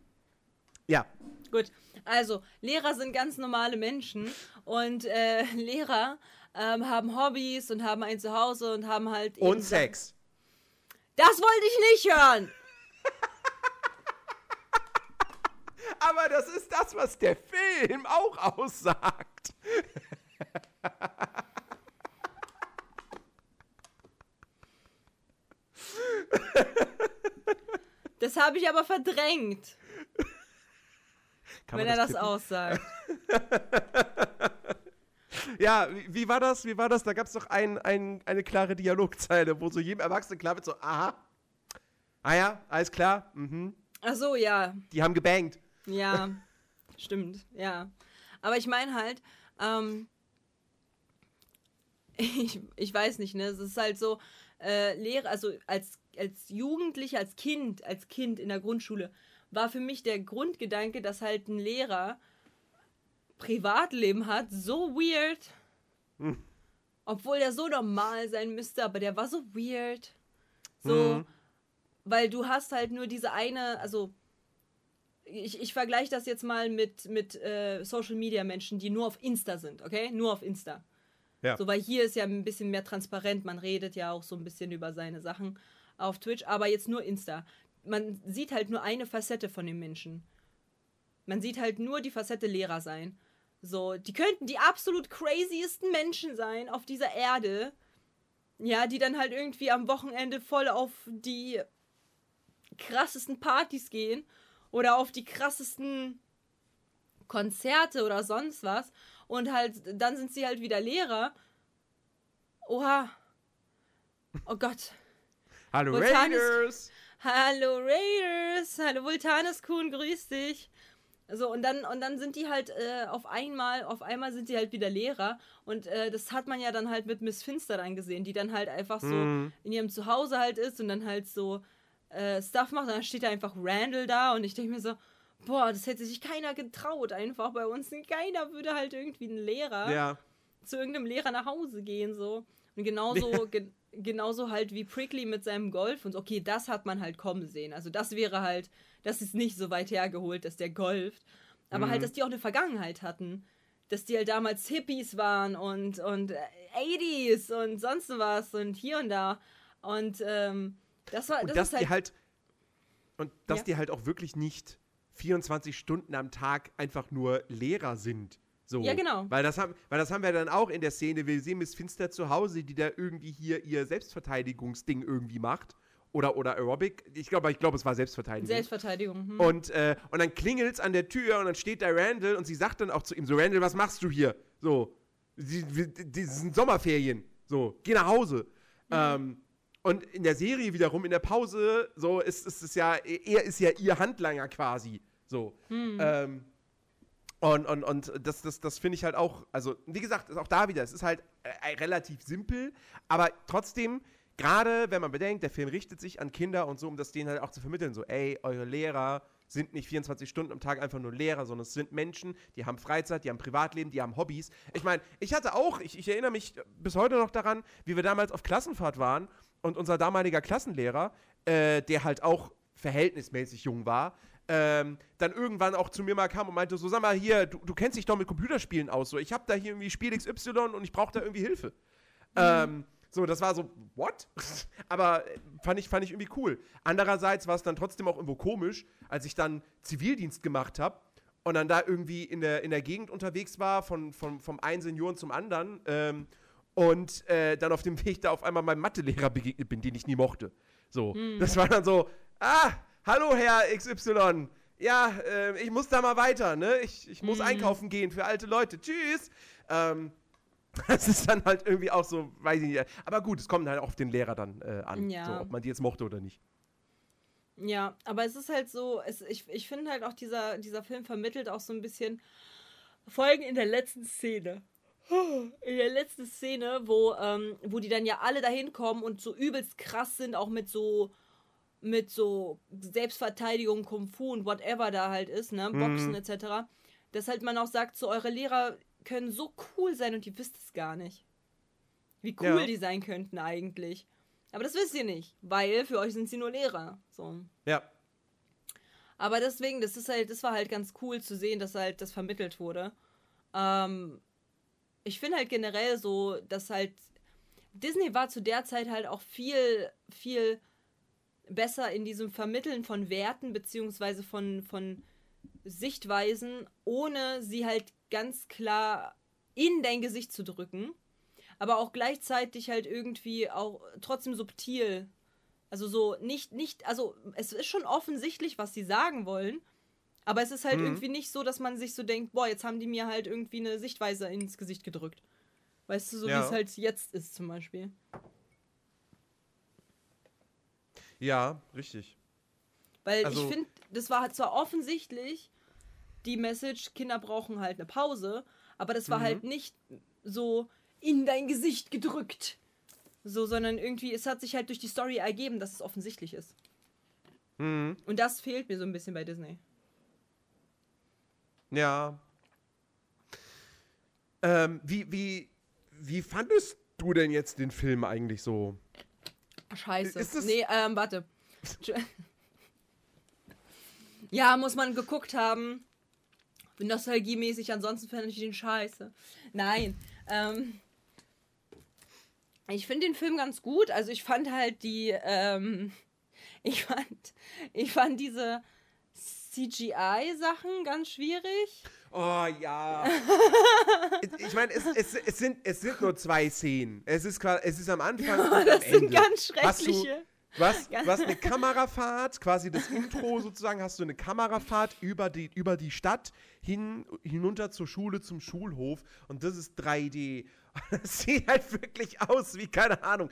ja, Gut, also Lehrer sind ganz normale Menschen und äh, [LAUGHS] Lehrer ähm, haben Hobbys und haben ein Zuhause und haben halt eben und Sex. Das wollte ich nicht hören. [LAUGHS] Aber das ist das, was der Film auch aussagt. [LAUGHS] Das habe ich aber verdrängt, Kann wenn man er das tippen? aussagt. [LAUGHS] Ja, wie, wie war das? Wie war das? Da gab es doch ein, ein, eine klare Dialogzeile, wo so jedem Erwachsenen klar wird, so, aha. Ah ja, alles klar. Mhm. Ach so, ja, Die haben gebankt. ja, [LAUGHS] stimmt, ja. Aber ich meine halt, ähm, [LAUGHS] ich, ich weiß nicht, ne, es ist halt so, äh, Lehrer, also als, als Jugendlicher, als Kind, als Kind in der Grundschule, war für mich der Grundgedanke, dass halt ein Lehrer Privatleben hat, so weird. Obwohl der so normal sein müsste, aber der war so weird. So, Mhm. weil du hast halt nur diese eine, also ich, ich vergleiche das jetzt mal mit, mit äh, Social Media Menschen, die nur auf Insta sind, okay? Nur auf Insta. Ja. So, weil hier ist ja ein bisschen mehr transparent, man redet ja auch so ein bisschen über seine Sachen auf Twitch, aber jetzt nur Insta. Man sieht halt nur eine Facette von dem Menschen. Man sieht halt nur die Facette Lehrer sein. So, die könnten die absolut craziesten Menschen sein auf dieser Erde. Ja, die dann halt irgendwie am Wochenende voll auf die krassesten Partys gehen oder auf die krassesten Konzerte oder sonst was und halt dann sind sie halt wieder Lehrer. Oha. Oh Gott. Hallo Vulkan ist- Raiders. Hallo Raiders, hallo Vultanus Kuhn, grüß dich. So, und dann, und dann sind die halt äh, auf einmal, auf einmal sind die halt wieder Lehrer. Und äh, das hat man ja dann halt mit Miss Finster dann gesehen, die dann halt einfach so Mhm. in ihrem Zuhause halt ist und dann halt so äh, Stuff macht. Und dann steht da einfach Randall da und ich denke mir so, boah, das hätte sich keiner getraut einfach bei uns. Keiner würde halt irgendwie ein Lehrer Ja. zu irgendeinem Lehrer nach Hause gehen, so. Und genauso, [LAUGHS] ge genauso halt wie Prickly mit seinem Golf und so. Okay, das hat man halt kommen sehen. Also das wäre halt, das ist nicht so weit hergeholt, dass der golft. Aber Mhm. halt, dass die auch eine Vergangenheit hatten. Dass die halt damals Hippies waren und, und äh, 80s und sonst was und hier und da. Und ähm, das war Und das dass ist halt, die halt und dass Ja. die halt auch wirklich nicht 24 Stunden am Tag einfach nur Lehrer sind. So. Ja, genau. Weil das, haben, weil das haben wir dann auch in der Szene. Wir sehen Miss Finster zu Hause, die da irgendwie hier ihr Selbstverteidigungsding irgendwie macht. Oder, oder Aerobic. Ich glaube, ich glaube, es war Selbstverteidigung. Selbstverteidigung. Hm. Und, äh, und dann klingelt's an der Tür und dann steht da Randall und sie sagt dann auch zu ihm so, Randall, was machst du hier? So, die, die, sind Sommerferien. So, geh nach Hause. Ähm, und in der Serie wiederum, in der Pause, so ist ist es ja, er ist ja ihr Handlanger quasi. So. Ähm, und, und, und das, das, das finde ich halt auch, also wie gesagt, ist auch da wieder, es ist halt äh, relativ simpel, aber trotzdem, gerade wenn man bedenkt, der Film richtet sich an Kinder und so, um das denen halt auch zu vermitteln, so, ey, eure Lehrer sind nicht 24 Stunden am Tag einfach nur Lehrer, sondern es sind Menschen, die haben Freizeit, die haben Privatleben, die haben Hobbys. Ich meine, ich hatte auch, ich, ich erinnere mich bis heute noch daran, wie wir damals auf Klassenfahrt waren und unser damaliger Klassenlehrer, äh, der halt auch verhältnismäßig jung war, ähm, dann irgendwann auch zu mir mal kam und meinte so, sag mal hier, du, du kennst dich doch mit Computerspielen aus, so, ich habe da hier irgendwie Spiel XY und ich brauche da irgendwie Hilfe. Ähm, so, das war so, what? [LAUGHS] Aber äh, fand ich, fand ich irgendwie cool. Andererseits war es dann trotzdem auch irgendwo komisch, als ich dann Zivildienst gemacht habe und dann da irgendwie in der, in der Gegend unterwegs war, von, von, vom einen Senioren zum anderen ähm, und äh, dann auf dem Weg da auf einmal meinem Mathelehrer begegnet bin, den ich nie mochte. So, das war dann so, ah, hallo Herr XY, ja, äh, ich muss da mal weiter, ne? Ich, ich muss einkaufen gehen für alte Leute. Tschüss. Ähm, [LAUGHS] das ist dann halt irgendwie auch so, weiß ich nicht. Aber gut, es kommt halt auch auf den Lehrer dann äh, an, Ja. so, ob man die jetzt mochte oder nicht. Ja, aber es ist halt so, es, ich, ich finde halt auch, dieser, dieser Film vermittelt auch so ein bisschen Folgen in der letzten Szene. [GASPS] In der letzten Szene, wo, ähm, wo die dann ja alle dahin kommen und so übelst krass sind, auch mit so mit so Selbstverteidigung, Kung Fu und whatever da halt ist, ne, Boxen etc. Dass halt man auch sagt, so eure Lehrer können so cool sein und ihr wisst es gar nicht. Wie cool Ja. die sein könnten eigentlich. Aber das wisst ihr nicht, weil für euch sind sie nur Lehrer. So. Ja. Aber deswegen, das ist halt, das war halt ganz cool zu sehen, dass halt das vermittelt wurde. Ähm, ich finde halt generell so, dass halt Disney war zu der Zeit halt auch viel, viel besser in diesem Vermitteln von Werten beziehungsweise von, von Sichtweisen, ohne sie halt ganz klar in dein Gesicht zu drücken, aber auch gleichzeitig halt irgendwie auch trotzdem subtil. Also so nicht, nicht, also es ist schon offensichtlich, was sie sagen wollen, aber es ist halt Mhm. irgendwie nicht so, dass man sich so denkt, boah, jetzt haben die mir halt irgendwie eine Sichtweise ins Gesicht gedrückt. Weißt du, so Ja. wie es halt jetzt ist zum Beispiel. Ja, richtig. Weil Also- ich finde, das war halt zwar offensichtlich die Message, Kinder brauchen halt eine Pause, aber das war Mhm. halt nicht so in dein Gesicht gedrückt. So, sondern irgendwie, es hat sich halt durch die Story ergeben, dass es offensichtlich ist. Mhm. Und das fehlt mir so ein bisschen bei Disney. Ja. Ähm, wie, wie, wie fandest du denn jetzt den Film eigentlich so? Scheiße. Ist das- nee, ähm, warte. [LAUGHS] ja, muss man geguckt haben. Nostalgiemäßig, ansonsten fände ich den scheiße. Nein. Ähm, ich finde den Film ganz gut. Also ich fand halt die, ähm, [LAUGHS] ich fand, ich fand diese CGI-Sachen ganz schwierig. Oh ja. [LAUGHS] ich meine, es, es, es, sind, es sind nur zwei Szenen. Es ist, quasi, es ist am Anfang [LAUGHS] und am Das sind Ende. ganz Hast du- schreckliche. Du hast [LAUGHS] eine Kamerafahrt, quasi das Intro sozusagen, hast du eine Kamerafahrt über die, über die Stadt hin, hinunter zur Schule, zum Schulhof und das ist 3D. Das sieht halt wirklich aus wie, keine Ahnung,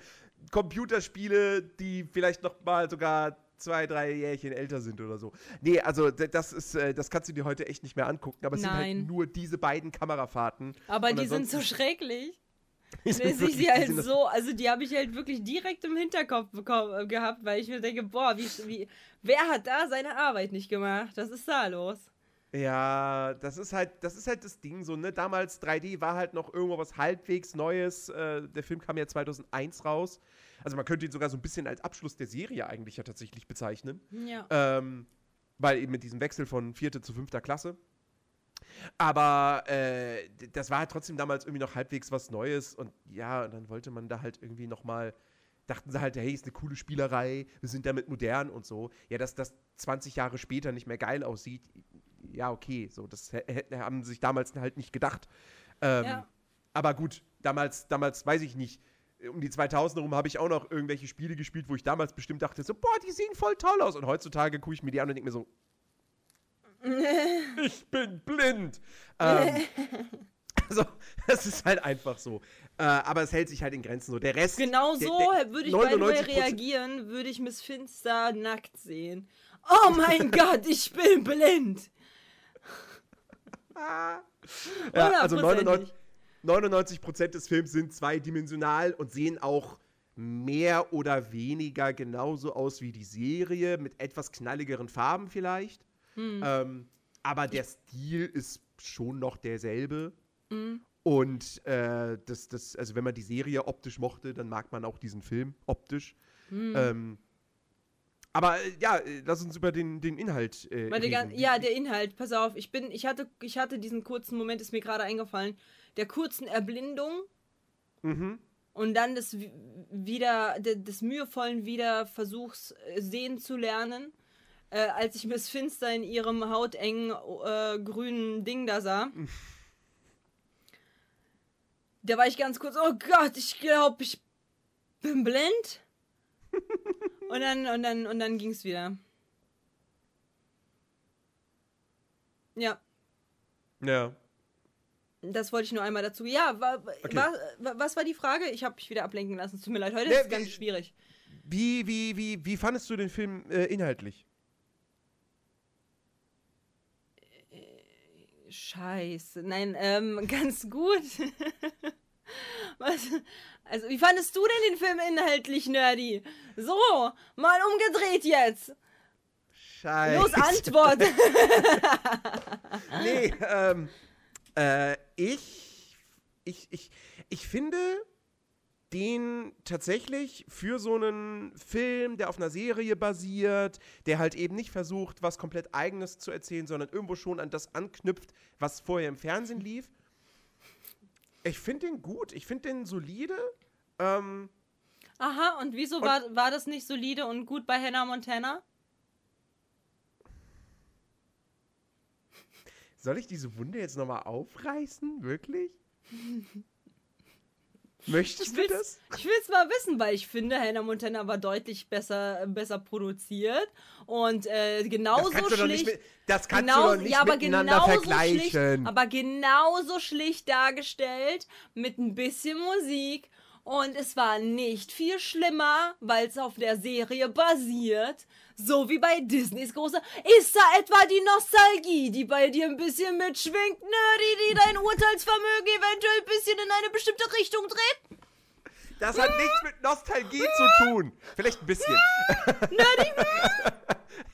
Computerspiele, die vielleicht noch mal sogar zwei, drei Jährchen älter sind oder so. Nee, also das ist, äh, das kannst du dir heute echt nicht mehr angucken, aber es sind Nein. halt nur diese beiden Kamerafahrten. Aber die sind so schrecklich. [LAUGHS] Die sind Dass ich wirklich- sie halt sind das- so, also die habe ich halt wirklich direkt im Hinterkopf bekommen, äh, gehabt, weil ich mir denke, boah, wie, wie, wer hat da seine Arbeit nicht gemacht? Was ist da los? Ja, das ist halt, das ist halt das Ding so, ne? Damals 3D war halt noch irgendwo was halbwegs Neues. Äh, der Film kam ja 2001 raus. Also man könnte ihn sogar so ein bisschen als Abschluss der Serie eigentlich ja tatsächlich bezeichnen. Ja. Ähm, weil eben mit diesem Wechsel von vierte zu fünfter Klasse. Aber äh, das war halt trotzdem damals irgendwie noch halbwegs was Neues und ja, und dann wollte man da halt irgendwie noch mal dachten sie halt, hey, ist eine coole Spielerei, wir sind damit modern und so. Ja, dass das 20 Jahre später nicht mehr geil aussieht, ja, okay, so, das haben sie sich damals halt nicht gedacht. Ähm, Ja. Aber gut, damals, damals weiß ich nicht, um die 2000er rum habe ich auch noch irgendwelche Spiele gespielt, wo ich damals bestimmt dachte, so, boah, die sehen voll toll aus. Und heutzutage gucke ich mir die an und denke mir so, [LAUGHS] ich bin blind. Ähm, [LAUGHS] also, das ist halt einfach so. Äh, aber es hält sich halt in Grenzen so. Der Rest. Genau so würde ich way 99% reagieren, würde ich Miss Finster nackt sehen. Oh mein [LAUGHS] Gott, ich bin blind. Ja, also 99, Hundertprozentig. 99% des Films sind zweidimensional und sehen auch mehr oder weniger genauso aus wie die Serie, mit etwas knalligeren Farben vielleicht. Hm. Ähm, aber der Stil ist schon noch derselbe. Hm. Und äh, das, das, also wenn man die Serie optisch mochte, dann mag man auch diesen Film optisch. Hm. Ähm, aber äh, ja, äh, lass uns über den, den Inhalt äh, reden. ja, der Inhalt, pass auf, ich bin, ich hatte, ich hatte diesen kurzen Moment, ist mir gerade eingefallen, der kurzen Erblindung Mhm. und dann des wi- wieder, de- des mühevollen Wiederversuchs äh, sehen zu lernen, äh, als ich Miss Finster in ihrem hautengen äh, grünen Ding da sah. Da war ich ganz kurz, oh Gott, ich glaube, ich bin blind. [LAUGHS] und dann, und dann, und dann ging's wieder. Ja, Ja. Das wollte ich nur einmal dazu. Ja, wa, Okay. wa, wa- was war die Frage? Ich habe mich wieder ablenken lassen. Es Tut mir leid, heute Nee, ist es ganz wie- schwierig. Wie, wie, wie, wie fandest du den Film äh, inhaltlich? Scheiße. Nein, ähm, [LAUGHS] ganz gut. Was? Also, wie fandest du denn den Film inhaltlich, Nerdy? So, mal umgedreht jetzt. Scheiße. Los, Antwort. [LAUGHS] Nee, ähm, äh, ich, ich, ich, ich finde den tatsächlich für so einen Film, der auf einer Serie basiert, der halt eben nicht versucht, was komplett Eigenes zu erzählen, sondern irgendwo schon an das anknüpft, was vorher im Fernsehen lief. Ich finde den gut, ich finde den solide. Ähm, Aha, und wieso war, war das nicht solide und gut bei Hannah Montana? Soll ich diese Wunde jetzt nochmal aufreißen? Wirklich? [LAUGHS] Möchtest du das? Ich will es mal wissen, weil ich finde, Hannah Montana war deutlich besser, besser produziert und äh, genauso Das schlicht. mit, das kannst genau, du doch nicht ja, aber miteinander genauso vergleichen. schlicht, aber genauso schlicht dargestellt mit ein bisschen Musik und es war nicht viel schlimmer, weil es auf der Serie basiert, so wie bei Disneys große. Ist da etwa die Nostalgie, die bei dir ein bisschen mitschwingt, Nerdy, die dein Urteilsvermögen eventuell ein bisschen in eine bestimmte Richtung dreht? Das hat nichts mit Nostalgie zu tun. Vielleicht ein bisschen. [LAUGHS]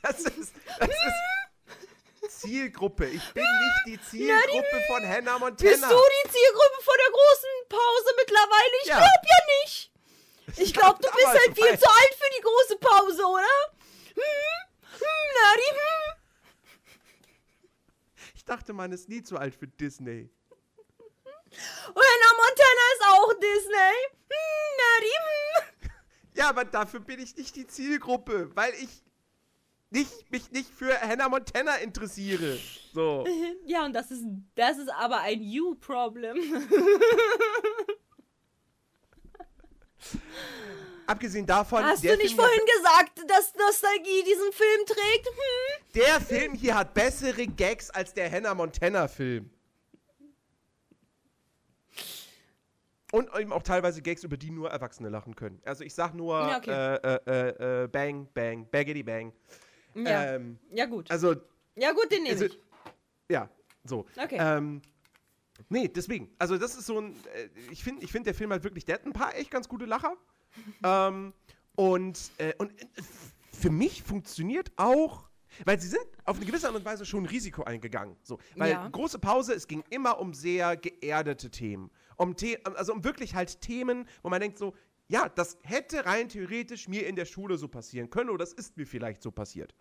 das ist, das ist Zielgruppe. Ich bin nicht die Zielgruppe von Hannah Montana. Bist du die Zielgruppe vor der großen Pause mittlerweile? Ich Ja. glaub ja nicht. Ich glaub, du bist halt viel zu alt für die große Pause, oder? Hm? Hm, Nadi, hm? Ich dachte, man ist nie zu alt für Disney. Und Hannah Montana ist auch Disney. Hm, Nadi, hm? Ja, aber dafür bin ich nicht die Zielgruppe, weil ich nicht, mich nicht für Hannah Montana interessiere. So. [LAUGHS] Ja, und das ist, das ist aber ein You-Problem. [LAUGHS] Abgesehen davon, Hast der du nicht Film, vorhin gesagt, dass Nostalgie diesen Film trägt? Hm? der Film hier hat bessere Gags als der Hannah Montana Film. Und eben auch teilweise Gags, über die nur Erwachsene lachen können. Also ich sag nur Ja, okay. äh, äh, äh, Bang, Bang, Baggity Bang. Ja. Ähm, ja, gut. also, Ja, gut, den nehme also ich. ja, so. Okay. Ähm, nee, deswegen. Also das ist so ein, äh, ich finde, ich find, der Film halt wirklich, der hat ein paar echt ganz gute Lacher. Ähm, und, äh, und äh, für mich funktioniert auch, weil sie sind auf eine gewisse Art und Weise schon ein Risiko eingegangen. So, weil Ja. große Pause, es ging immer um sehr geerdete Themen. Um The also um wirklich halt Themen, wo man denkt so, ja, das hätte rein theoretisch mir in der Schule so passieren können oder das ist mir vielleicht so passiert.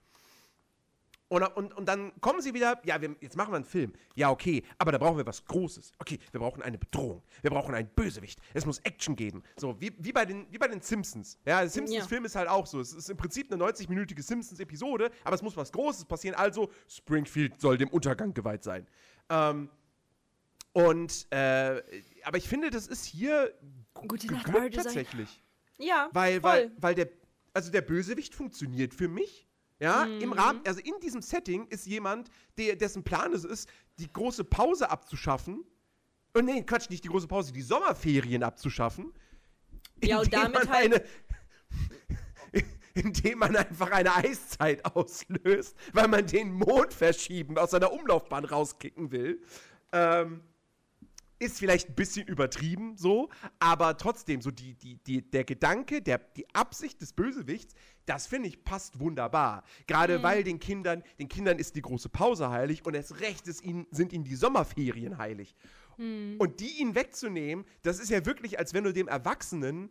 Und, und, und dann kommen sie wieder, ja, wir, jetzt machen wir einen Film. Ja, okay, aber da brauchen wir was Großes. Okay, wir brauchen eine Bedrohung. Wir brauchen einen Bösewicht. Es muss Action geben. So, wie, wie, bei, den, wie bei den Simpsons. Ja, der Simpsons-Film ist halt auch so. Es ist im Prinzip eine 90-minütige Simpsons-Episode, aber es muss was Großes passieren. Also, Springfield soll dem Untergang geweiht sein. Ähm, und, äh, aber ich finde, das ist hier Gute Nacht, tatsächlich. Ja, Weil, voll. weil, weil der, also der Bösewicht funktioniert für mich. Ja, Mhm. im Rahmen, also in diesem Setting ist jemand, der, dessen Plan es ist, die große Pause abzuschaffen. Und nee, Quatsch, nicht die große Pause, die Sommerferien abzuschaffen. Ja, und damit halt- Eine, [LAUGHS] indem man einfach eine Eiszeit auslöst, weil man den Mond verschieben, aus seiner Umlaufbahn rauskicken will. Ähm, ist vielleicht ein bisschen übertrieben so, aber trotzdem, so die, die, die, der Gedanke, der, die Absicht des Bösewichts, das finde ich passt wunderbar. Gerade weil den Kindern, den Kindern ist die große Pause heilig und erst recht ist ihnen, sind ihnen die Sommerferien heilig. Und die ihn wegzunehmen, das ist ja wirklich, als wenn du dem Erwachsenen,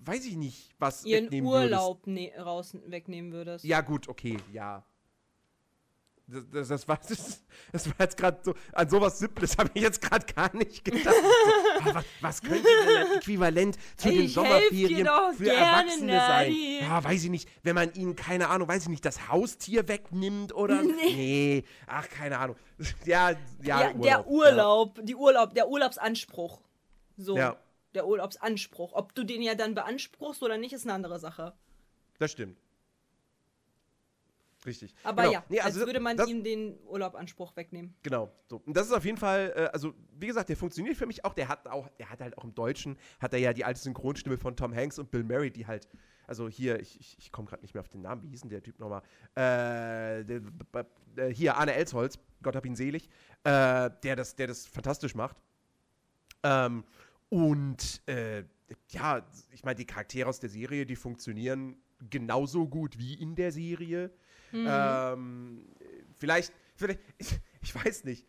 weiß ich nicht, was ihren Urlaub ne raus wegnehmen. Würdest. Ja, gut, okay, ja. Das, das, das, war, [LAUGHS] das, das war jetzt gerade so, an sowas Simples habe ich jetzt gerade gar nicht gedacht. So, ah, was, was könnte denn ein Äquivalent zu den Ich dir Sommerferien für gerne, Erwachsene sein? Ja, weiß ich nicht, wenn man ihnen, keine Ahnung, weiß ich nicht, das Haustier wegnimmt oder. Nee. ach, keine Ahnung. [LAUGHS] Ja, ja, Ja, der Urlaub, die Urlaub, der Urlaubsanspruch. So. Ja. Der Urlaubsanspruch. Ob du den ja dann beanspruchst oder nicht, ist eine andere Sache. Das stimmt. Richtig. Aber Genau. ja, Nee, als also würde man das, ihm den Urlaubanspruch wegnehmen. Genau. So. Und das ist auf jeden Fall, äh, also wie gesagt, der funktioniert für mich auch. Der hat auch, der hat halt auch im Deutschen, hat er ja die alte Synchronstimme von Tom Hanks und Bill Murray, die halt, also hier, ich, ich, ich komme gerade nicht mehr auf den Namen, wie hieß denn der Typ nochmal? Äh, der, äh, hier, Arne Elsholz, Gott hab ihn selig, äh, der, das, der das fantastisch macht. Ähm, und äh, ja, ich meine, die Charaktere aus der Serie, die funktionieren genauso gut wie in der Serie. Ähm, vielleicht, vielleicht, ich, ich weiß nicht.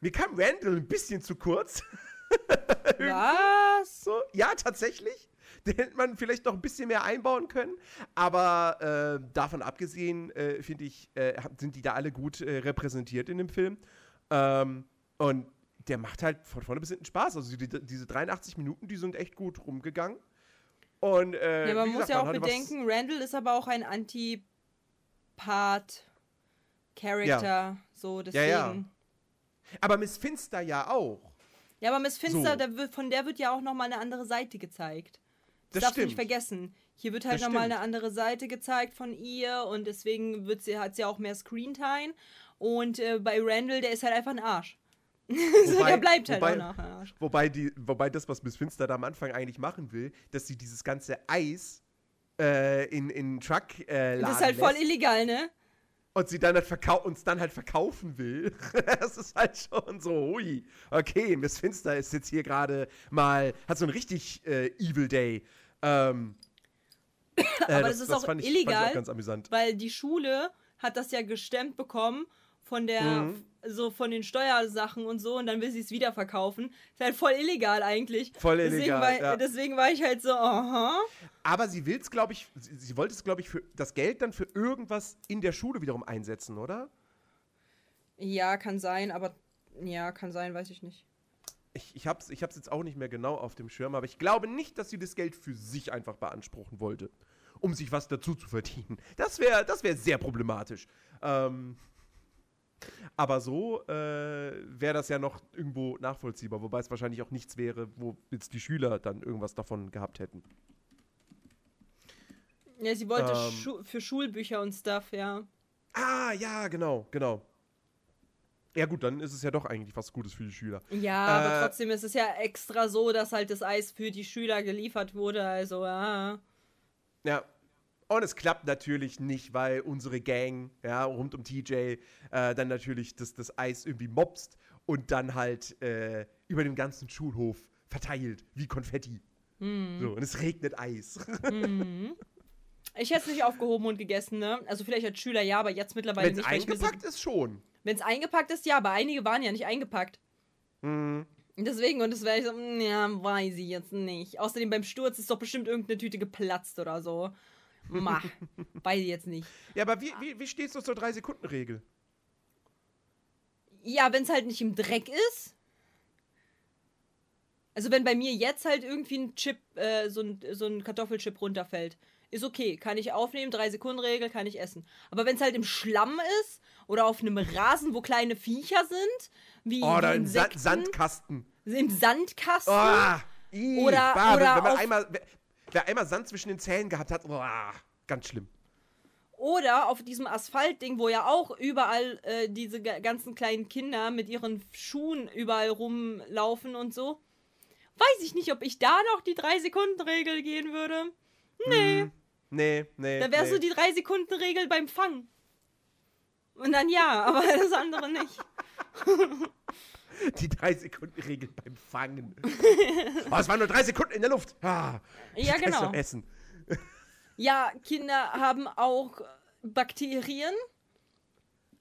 Mir kam Randall ein bisschen zu kurz. [LAUGHS] Was? So, ja, tatsächlich. Den hätte man vielleicht noch ein bisschen mehr einbauen können. Aber äh, davon abgesehen, äh, finde ich, äh, sind die da alle gut äh, repräsentiert in dem Film. Ähm, und der macht halt von vorne bis hinten Spaß. Also die, diese 83 Minuten, die sind echt gut rumgegangen. Und, äh, Ja, man wie muss gesagt, ja auch bedenken, Randall ist aber auch ein Anti-Part-Character. So, deswegen. Ja, ja. Aber Miss Finster ja auch. Ja, aber Miss Finster, So. wird, von der wird ja auch nochmal eine andere Seite gezeigt. Das, Das darfst du nicht vergessen. Hier wird halt nochmal eine andere Seite gezeigt von ihr und deswegen wird sie, hat sie auch mehr Screentime. Und äh, bei Randall, der ist halt einfach ein Arsch. [LAUGHS] so, Wobei- der bleibt halt wobei- auch nachher ein Arsch. Wobei, die, wobei das, was Miss Finster da am Anfang eigentlich machen will, dass sie dieses ganze Eis äh, in, in Truck äh, laden Das ist halt voll lässt illegal, ne? und sie dann halt verkau uns dann halt verkaufen will. [LAUGHS] das ist halt schon so, hui. Okay, Miss Finster ist jetzt hier gerade mal, hat so einen richtig äh, Evil Day. Ähm, [COUGHS] äh, Aber das ist auch ich, illegal. Fand ich auch ganz amüsant. Weil die Schule hat das ja gestemmt bekommen von der, Mhm. so von den Steuersachen und so und dann will sie es wieder verkaufen. Ist halt voll illegal eigentlich. Voll deswegen illegal, War, ja. Deswegen war ich halt so, aha. Aber sie will es, glaube ich, sie, sie wollte es, glaube ich, für das Geld dann für irgendwas in der Schule wiederum einsetzen, oder? Ja, kann sein, aber ja, kann sein, weiß ich nicht. Ich, ich habe es ich hab's jetzt auch nicht mehr genau auf dem Schirm, aber ich glaube nicht, dass sie das Geld für sich einfach beanspruchen wollte, um sich was dazu zu verdienen. Das wäre das wär sehr problematisch. Ähm, aber so äh, wäre das ja noch irgendwo nachvollziehbar, wobei es wahrscheinlich auch nichts wäre, wo jetzt die Schüler dann irgendwas davon gehabt hätten. Ja, sie wollte Ähm. Schu für Schulbücher und Stuff, ja. Ah, ja, genau, genau. Ja gut, dann ist es ja doch eigentlich was Gutes für die Schüler. Ja, aber Äh, trotzdem ist es ja extra so, dass halt das Eis für die Schüler geliefert wurde, also ja. Ja. Und es klappt natürlich nicht, weil unsere Gang, ja, rund um TJ, äh, dann natürlich das, das Eis irgendwie mobst und dann halt äh, über den ganzen Schulhof verteilt, wie Konfetti. Hm. So, und es regnet Eis. Ich hätte es nicht aufgehoben und gegessen, ne? Also vielleicht als Schüler ja, aber jetzt mittlerweile Wenn es nicht. mir so- eingepackt ist, schon. Wenn es eingepackt ist, ja, aber einige waren ja nicht eingepackt. Mhm. Deswegen, und das wäre ich so, mm, ja, weiß ich jetzt nicht. Außerdem beim Sturz ist doch bestimmt irgendeine Tüte geplatzt oder so. Mach. Weiß ich jetzt nicht. Ja, aber wie, wie, wie stehst du zur 3-Sekunden-Regel? Ja, wenn es halt nicht im Dreck ist. Also wenn bei mir jetzt halt irgendwie ein Chip, äh, so, ein, so ein Kartoffelchip runterfällt, ist okay. Kann ich aufnehmen, drei Sekunden Regel, kann ich essen. Aber wenn es halt im Schlamm ist oder auf einem Rasen, wo kleine Viecher sind, wie, Oder wie im Sa Sandkasten. im Sandkasten. Oh, ih, Oder- bah, oder wenn man einmal, wer, einmal Sand zwischen den Zähnen gehabt hat, oh, ganz schlimm. Oder auf diesem Asphaltding, wo ja auch überall äh, diese ga- ganzen kleinen Kinder mit ihren Schuhen überall rumlaufen und so. Weiß ich nicht, ob ich da noch die 3-Sekunden-Regel gehen würde. Nee, Nee, nee. da wäre nee. so die 3-Sekunden-Regel beim Fang. Und dann ja, [LAUGHS] aber das andere nicht. [LAUGHS] Die 3-Sekunden-Regel beim Fangen. oh, es waren nur drei Sekunden in der Luft. Ah, Ja, genau. Essen. Ja, Kinder haben auch Bakterien.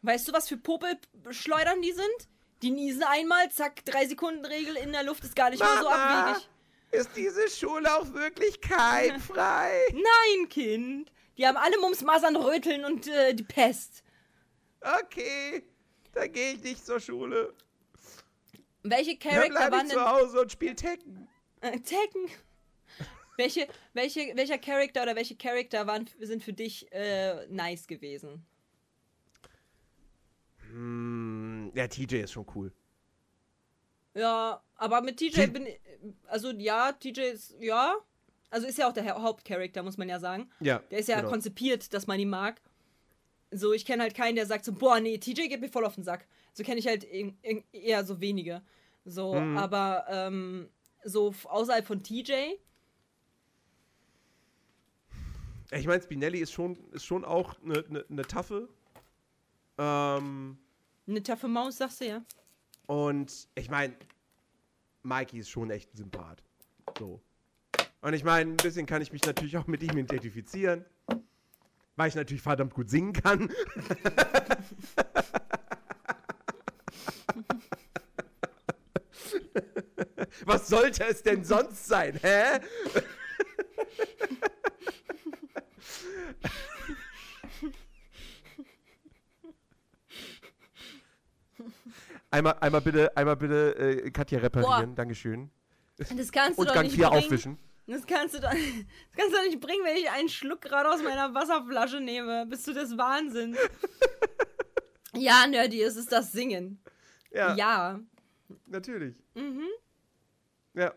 Weißt du, was für Popelschleudern die sind? Die niesen einmal, zack, 3-Sekunden-Regel in der Luft ist gar nicht mehr so Mama, abwegig. Ist diese Schule auch wirklich keimfrei? [LAUGHS] Nein, Kind. Die haben alle Mumps, Masern, Röteln und äh, die Pest. Okay, dann gehe ich nicht zur Schule. Welche Charakter bleibe waren ich denn... zu Hause und spiele Tekken. Äh, Tekken. [LAUGHS] welche, welche, welcher Charakter oder welche Charakter waren, sind für dich äh, nice gewesen? Hm, ja, TJ ist schon cool. Ja, aber mit TJ T- bin also ja, TJ ist ja, also ist ja auch der Ha- Hauptcharakter, muss man ja sagen. Ja. Der ist ja genau. konzipiert, dass man ihn mag. So, ich kenne halt keinen, der sagt so, boah, nee, TJ geht mir voll auf den Sack. So kenne ich halt eher so wenige. So, Mhm. aber ähm, so außerhalb von TJ, Ich meine, Spinelli ist schon, ist schon auch eine ne, ne Taffe. Ähm, eine taffe Maus, sagst du ja. und ich meine, Mikey ist schon echt ein Sympath. So. Und ich meine, ein bisschen kann ich mich natürlich auch mit ihm identifizieren. Weil ich natürlich verdammt gut singen kann. [LAUGHS] Was sollte es denn sonst sein, hä? Einmal, einmal bitte, einmal bitte äh, Katja reparieren, Boah. Dankeschön. Das kannst du Und doch Gang nicht 4 bringen. aufwischen. Das kannst du doch, das kannst du doch nicht bringen, wenn ich einen Schluck gerade aus meiner Wasserflasche nehme. Bist du des Wahnsinns? [LAUGHS] ja, Nerdy, es ist das Singen. Ja, Ja. natürlich. Mhm. Ja.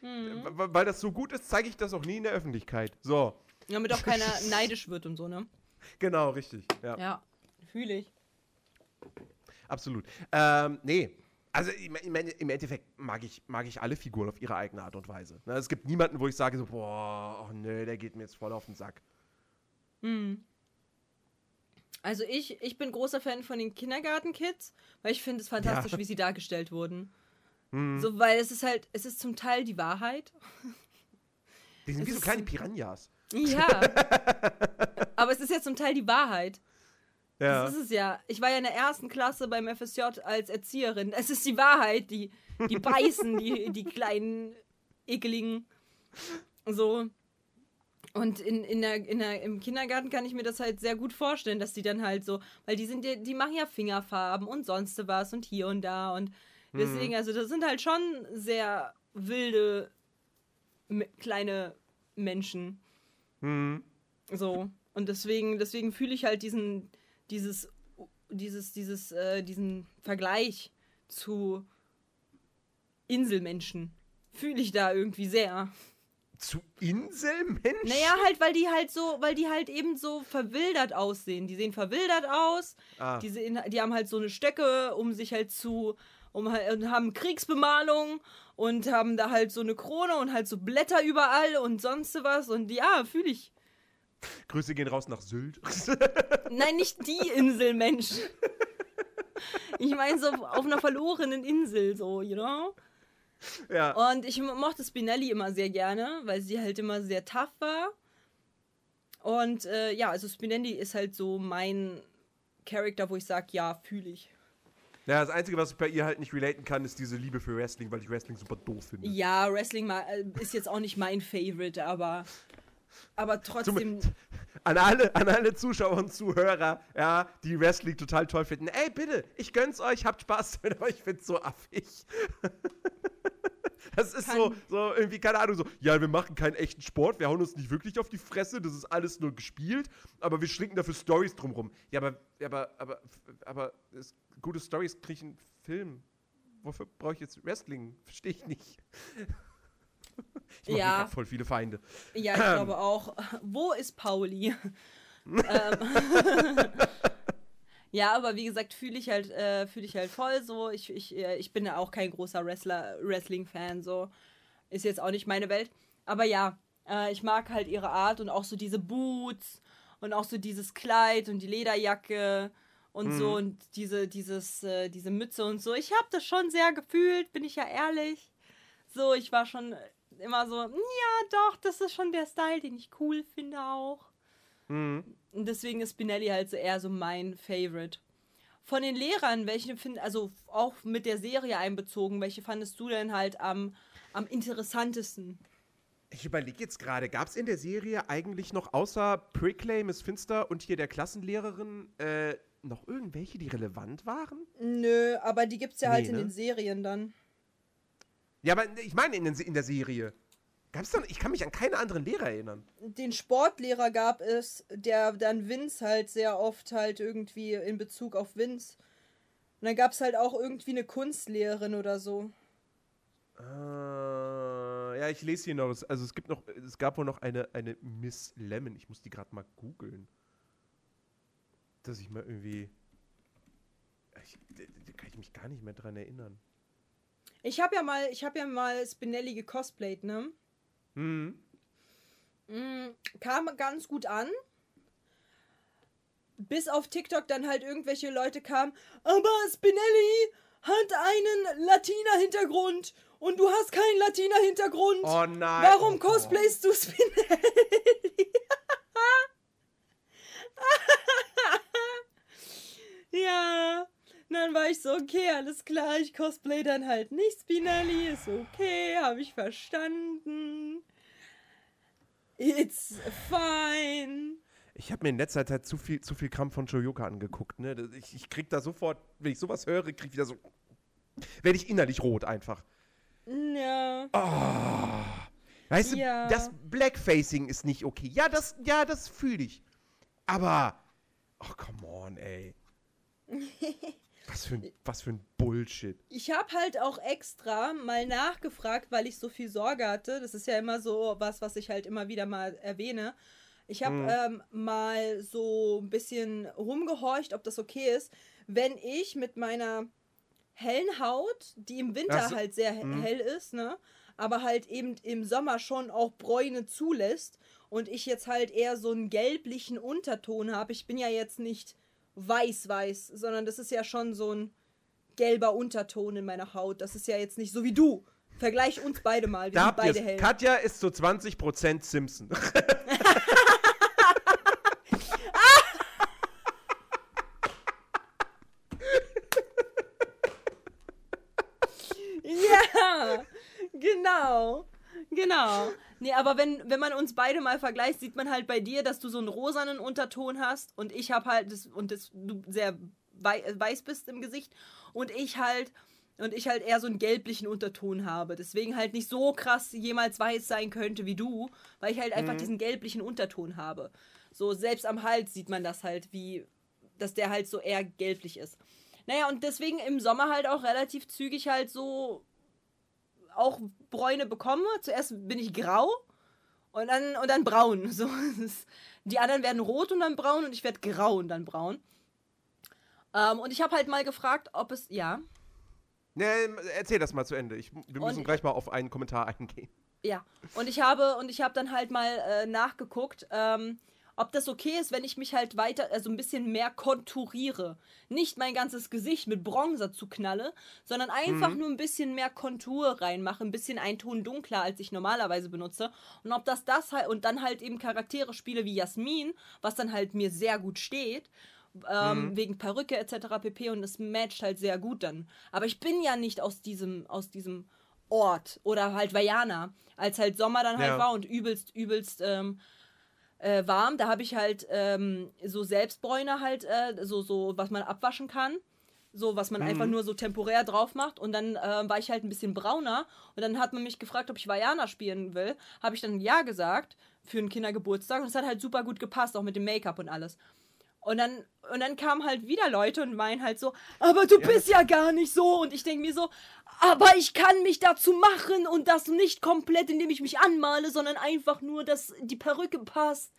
W- Weil das so gut ist, zeige ich das auch nie in der Öffentlichkeit. So, Damit auch keiner [LAUGHS] neidisch wird und so, ne? genau, richtig. Ja, Ja, fühle ich. absolut. Ähm, nee. Also im, im, Endeffekt mag ich, mag ich alle Figuren auf ihre eigene Art und Weise. Ne, es gibt niemanden, wo ich sage so, boah, oh nö, der geht mir jetzt voll auf den Sack. Also ich, ich bin großer Fan von den Kindergartenkids, weil ich finde es fantastisch, Ja. wie sie dargestellt wurden. Hm. So, weil es ist halt, es ist zum Teil die Wahrheit. Die sind Es wie so kleine Piranhas. Ja. [LAUGHS] Aber es ist ja zum Teil die Wahrheit. Ja. Das ist es ja. Ich war ja in der ersten Klasse beim FSJ als Erzieherin. Es ist die Wahrheit, die, die beißen, die, die kleinen ekeligen. So. Und in, in der, in der, im Kindergarten kann ich mir das halt sehr gut vorstellen, dass die dann halt so, weil die sind ja, die machen ja Fingerfarben und sonst was und hier und da und deswegen, also das sind halt schon sehr wilde kleine Menschen. Hm. So. Und deswegen, deswegen fühle ich halt diesen, dieses, dieses, dieses, äh, diesen Vergleich zu Inselmenschen. Fühle ich da irgendwie sehr. Zu Inselmenschen? Naja, halt, weil die halt so, weil die halt eben so verwildert aussehen. Die sehen verwildert aus. Ah. Die, sehen, die haben halt so eine Stöcke, um sich halt zu, halt, und haben Kriegsbemalung und haben da halt so eine Krone und halt so Blätter überall und sonst was. Und ja, fühle ich. Grüße gehen raus nach Sylt. [LAUGHS] Nein, nicht die Inselmenschen. Ich meine so auf einer verlorenen Insel, so, you know? ja. Und ich mo- mochte Spinelli immer sehr gerne, weil sie halt immer sehr tough war. Und äh, ja, also Spinelli ist halt so mein Charakter, wo ich sage, ja, fühle ich. Ja, das Einzige, was ich bei ihr halt nicht relaten kann, ist diese Liebe für Wrestling, weil ich Wrestling super doof finde. Ja, Wrestling äh, ist jetzt auch nicht mein Favorite, aber, aber trotzdem. Zum, [LAUGHS] an alle, an alle Zuschauer und Zuhörer, ja, die Wrestling total toll finden. Ey, bitte, ich gönn's euch, habt Spaß damit, [LAUGHS] aber ich find's so affig. [LAUGHS] Das ist so, so irgendwie, keine Ahnung, so, ja, wir machen keinen echten Sport, wir hauen uns nicht wirklich auf die Fresse, das ist alles nur gespielt, aber wir schlinken dafür Stories drumrum. Ja, aber, aber, aber, aber, es, gute Stories kriege ich einen Film. Wofür brauche ich jetzt Wrestling? Verstehe ich nicht. Ich Ja. voll viele Feinde. Ja, ich [CLEARS THROAT] glaube auch. Wo ist Pauli? [LAUGHS] ähm, [LAUGHS] ja, aber wie gesagt, fühle ich halt, äh, fühle ich halt voll so. Ich, ich, äh, ich bin ja auch kein großer Wrestler, Wrestling-Fan, so. Ist jetzt auch nicht meine Welt. Aber ja, äh, ich mag halt ihre Art und auch so diese Boots und auch so dieses Kleid und die Lederjacke und so und diese, dieses, äh, diese Mütze und so. Ich habe das schon sehr gefühlt, bin ich ja ehrlich. So, ich war schon immer so, ja, doch, das ist schon der Style, den ich cool finde auch. Mhm. Und deswegen ist Spinelli halt so eher so mein Favorite. Von den Lehrern, welche find, also auch mit der Serie einbezogen, welche fandest du denn halt am, am interessantesten? Ich überlege jetzt gerade, gab es in der Serie eigentlich noch außer Prickley, Miss Finster und hier der Klassenlehrerin äh, noch irgendwelche, die relevant waren? Nö, aber die gibt's ja Nee, halt in ne? den Serien dann. Ja, aber ich meine in, in der Serie. Gab's dann, ich kann mich an keine anderen Lehrer erinnern. Den Sportlehrer gab es, der dann Vince halt sehr oft halt irgendwie in Bezug auf Vince. Und dann gab es halt auch irgendwie eine Kunstlehrerin oder so. Äh, ja, ich lese hier noch. was- Also es gibt noch, es gab wohl noch eine, eine Miss Lemon. Ich muss die gerade mal googeln. Dass ich mal irgendwie. Ich, da, da kann ich mich gar nicht mehr dran erinnern. Ich habe ja mal, ich habe ja mal Spinelli gecosplayt, ne? Hm. Mm, kam ganz gut an. Bis auf TikTok dann halt irgendwelche Leute kamen, aber Spinelli hat einen Latina-Hintergrund und du hast keinen Latina-Hintergrund. Oh nein. Warum oh cosplayst du Spinelli? [LAUGHS] ja. Dann war ich so, okay, alles klar, ich cosplay dann halt nicht Spinelli, ist okay, habe ich verstanden. It's fine. Ich habe mir in letzter Zeit zu viel, zu viel Kram von Shoyoka angeguckt. Ne? Ich, ich krieg da sofort, wenn ich sowas höre, krieg ich wieder so. Werde ich innerlich rot einfach. Ja. Weißt Ja. du, das Blackfacing ist nicht okay. Ja, das, ja, das fühle ich. Aber. Ach, come on, ey. [LAUGHS] Was für ein, was für ein Bullshit. Ich habe halt auch extra mal nachgefragt, weil ich so viel Sorge hatte. Das ist ja immer so was, was ich halt immer wieder mal erwähne. Ich habe ähm, mal so ein bisschen rumgehorcht, ob das okay ist, wenn ich mit meiner hellen Haut, die im Winter so. halt sehr he- hell ist, ne, aber halt eben im Sommer schon auch Bräune zulässt und ich jetzt halt eher so einen gelblichen Unterton habe. Ich bin ja jetzt nicht weiß-weiß, sondern das ist ja schon so ein gelber Unterton in meiner Haut. Das ist ja jetzt nicht so wie du. Vergleich uns beide mal. Wir Da sind beide hell. Katja ist zu 20% Simpson. [LAUGHS] Ja, genau. Genau. Nee, aber wenn, wenn man uns beide mal vergleicht, sieht man halt bei dir, dass du so einen rosanen Unterton hast und ich habe halt das und das du sehr wei weiß bist im Gesicht und ich halt und ich halt eher so einen gelblichen Unterton habe. Deswegen halt nicht so krass jemals weiß sein könnte wie du, weil ich halt einfach diesen gelblichen Unterton habe. So selbst am Hals sieht man das halt, wie dass der halt so eher gelblich ist. Naja, und deswegen im Sommer halt auch relativ zügig halt so auch Bräune bekomme. Zuerst bin ich grau und dann, und dann braun. [LAUGHS] So, die anderen werden rot und dann braun und ich werde grau und dann braun. Ähm, und ich habe halt mal gefragt, ob es, ja, ne, erzähl das mal zu Ende. Ich, wir müssen Und- gleich mal auf einen Kommentar [LAUGHS] eingehen. Ja, und ich habe und ich habe dann halt mal äh, nachgeguckt, ähm, ob das okay ist, wenn ich mich halt weiter, also ein bisschen mehr konturiere. Nicht mein ganzes Gesicht mit Bronzer zu knalle, sondern einfach nur ein bisschen mehr Kontur reinmache, ein bisschen einen Ton dunkler, als ich normalerweise benutze. Und ob das das halt, und dann halt eben Charaktere spiele wie Jasmin, was dann halt mir sehr gut steht. Ähm, wegen Perücke etc. pp. Und es matcht halt sehr gut dann. Aber ich bin ja nicht aus diesem, aus diesem Ort oder halt Vajana, als halt Sommer dann halt Ja. war und übelst, übelst ähm, äh, warm. Da habe ich halt ähm, so Selbstbräuner halt, äh, so, so, was man abwaschen kann. So, was man einfach nur so temporär drauf macht. Und dann ähm, war ich halt ein bisschen brauner. Und dann hat man mich gefragt, ob ich Vajana spielen will. Habe ich dann Ja gesagt für einen Kindergeburtstag. Und es hat halt super gut gepasst, auch mit dem Make-up und alles. Und dann, und dann kamen halt wieder Leute und meinen halt so, aber du bist ja gar nicht so. Und ich denke mir so, aber ich kann mich dazu machen und das nicht komplett, indem ich mich anmale, sondern einfach nur, dass die Perücke passt,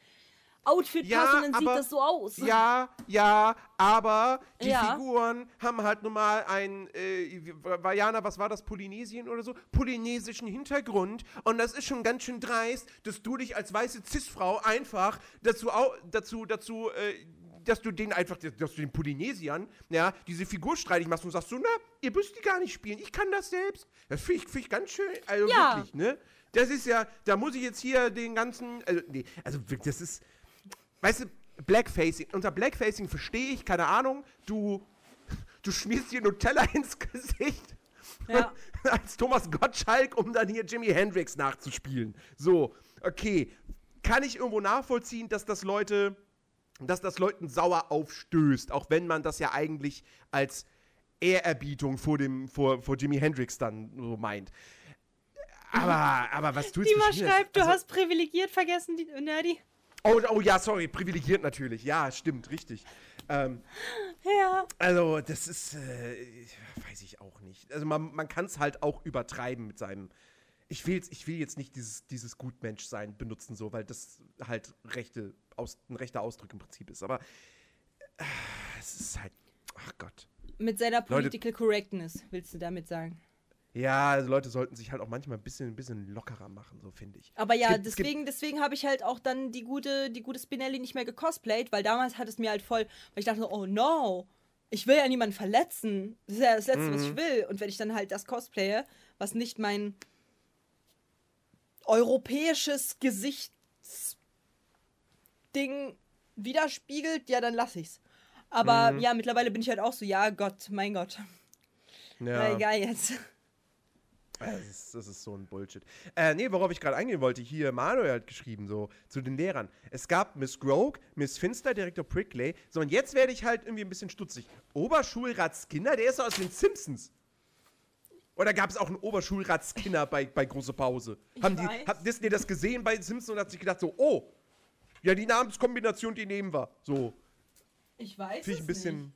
Outfit Ja, passt und dann sieht aber- das so aus. Ja, ja, aber die Ja. Figuren haben halt nun mal einen, äh, Vajana, was war das, Polynesien oder so? Polynesischen Hintergrund. Und das ist schon ganz schön dreist, dass du dich als weiße Cis-Frau einfach dazu, dazu, dazu, äh, dass du den einfach, dass du den Polynesiern, ja, diese Figur streitig machst und sagst so, na, ihr müsst die gar nicht spielen, ich kann das selbst. Das finde ich, find ich ganz schön, also Ja. wirklich, ne? Das ist ja, da muss ich jetzt hier den ganzen, also, nee, also das ist, weißt du, Blackfacing, unter Blackfacing verstehe ich, keine Ahnung, du, du schmierst dir Nutella [LAUGHS] ins Gesicht Ja. [LAUGHS] als Thomas Gottschalk, um dann hier Jimi Hendrix nachzuspielen. So, okay, kann ich irgendwo nachvollziehen, dass das Leute, dass das Leuten sauer aufstößt, auch wenn man das ja eigentlich als Ehrerbietung vor dem, vor, vor Jimi Hendrix dann so meint. Aber, aber was tust du? Dima Schlimmes? schreibt, du Also- hast privilegiert vergessen, die Nerdy. Oh, oh ja, sorry, privilegiert natürlich. Ja, stimmt, richtig. Ähm, Ja. also, das ist, äh, weiß ich auch nicht. Also, man, man kann es halt auch übertreiben mit seinem. Ich will, jetzt- ich will jetzt nicht dieses, dieses Gutmensch-Sein benutzen, so, weil das halt rechte, aus, ein rechter Ausdruck im Prinzip ist. Aber äh, es ist halt, ach Gott. Mit seiner Political Correctness, willst du damit sagen? Ja, also Leute sollten sich halt auch manchmal ein bisschen, ein bisschen lockerer machen, so finde ich. Aber ja, gibt- es gibt- deswegen, deswegen habe ich halt auch dann die gute, die gute Spinelli nicht mehr gecosplayt, weil damals hat es mir halt voll, weil ich dachte, oh no, ich will ja niemanden verletzen. Das ist ja das Letzte, was Mhm. ich will. Und wenn ich dann halt das cosplaye, was nicht mein europäisches Gesichtsding widerspiegelt, ja, dann lass ich's. Aber Mhm. ja, mittlerweile bin ich halt auch so, ja, Gott, mein Gott. [LAUGHS] Na, Ja. egal jetzt. Das ist, das ist so ein Bullshit. Äh, nee, worauf ich gerade eingehen wollte, hier Manuel hat geschrieben, so, zu den Lehrern. Es gab Miss Grogue, Miss Finster, Direktor Prickley. So, und jetzt werde ich halt irgendwie ein bisschen stutzig. Oberschulrat Skinner, der ist doch aus den Simpsons. Oder gab es auch einen Oberschulrat Skinner bei, bei Große Pause? Haben die, weiß. hat Disney das gesehen bei Simpsons und hat sich gedacht, so, oh, ja, die Namenskombination, die nehmen wir. So, Ich weiß finde ich ein bisschen. nicht.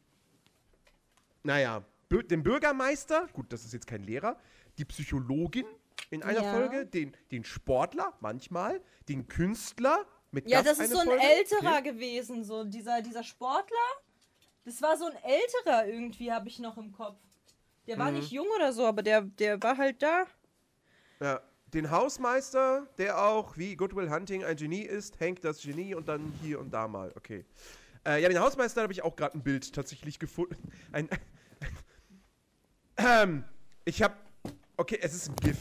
Naja, den Bürgermeister, gut, das ist jetzt kein Lehrer, die Psychologin in einer Ja. Folge, den, den Sportler manchmal, den Künstler mit Ja, Gast das ist so ein Folge. älterer Okay. gewesen, so dieser, dieser Sportler. Das war so ein älterer irgendwie, habe ich noch im Kopf. Der Mhm. war nicht jung oder so, aber der, der war halt da. Ja, den Hausmeister, der auch wie Goodwill Hunting ein Genie ist, Hank das Genie und dann hier und da mal. Okay. Äh, ja, den Hausmeister habe ich auch gerade ein Bild tatsächlich gefunden. [LAUGHS] Ein, ähm, ich habe, okay, es ist ein GIF.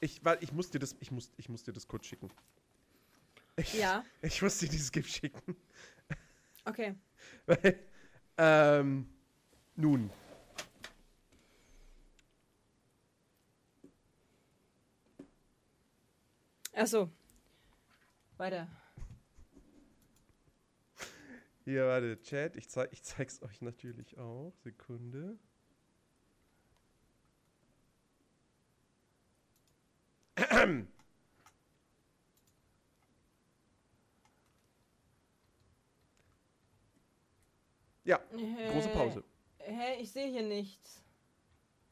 Ich, weil ich muss dir das, ich muss, ich muss dir das kurz schicken. Ich, Ja. Ich muss dir dieses GIF schicken. Okay. [LAUGHS] Weil, ähm, nun. Achso. Weiter. Hier, warte, Chat. Ich, zeig, ich zeig's euch natürlich auch. Sekunde. [CLEARS THROAT] Ja, große Pause. Hä, ich sehe hier nichts.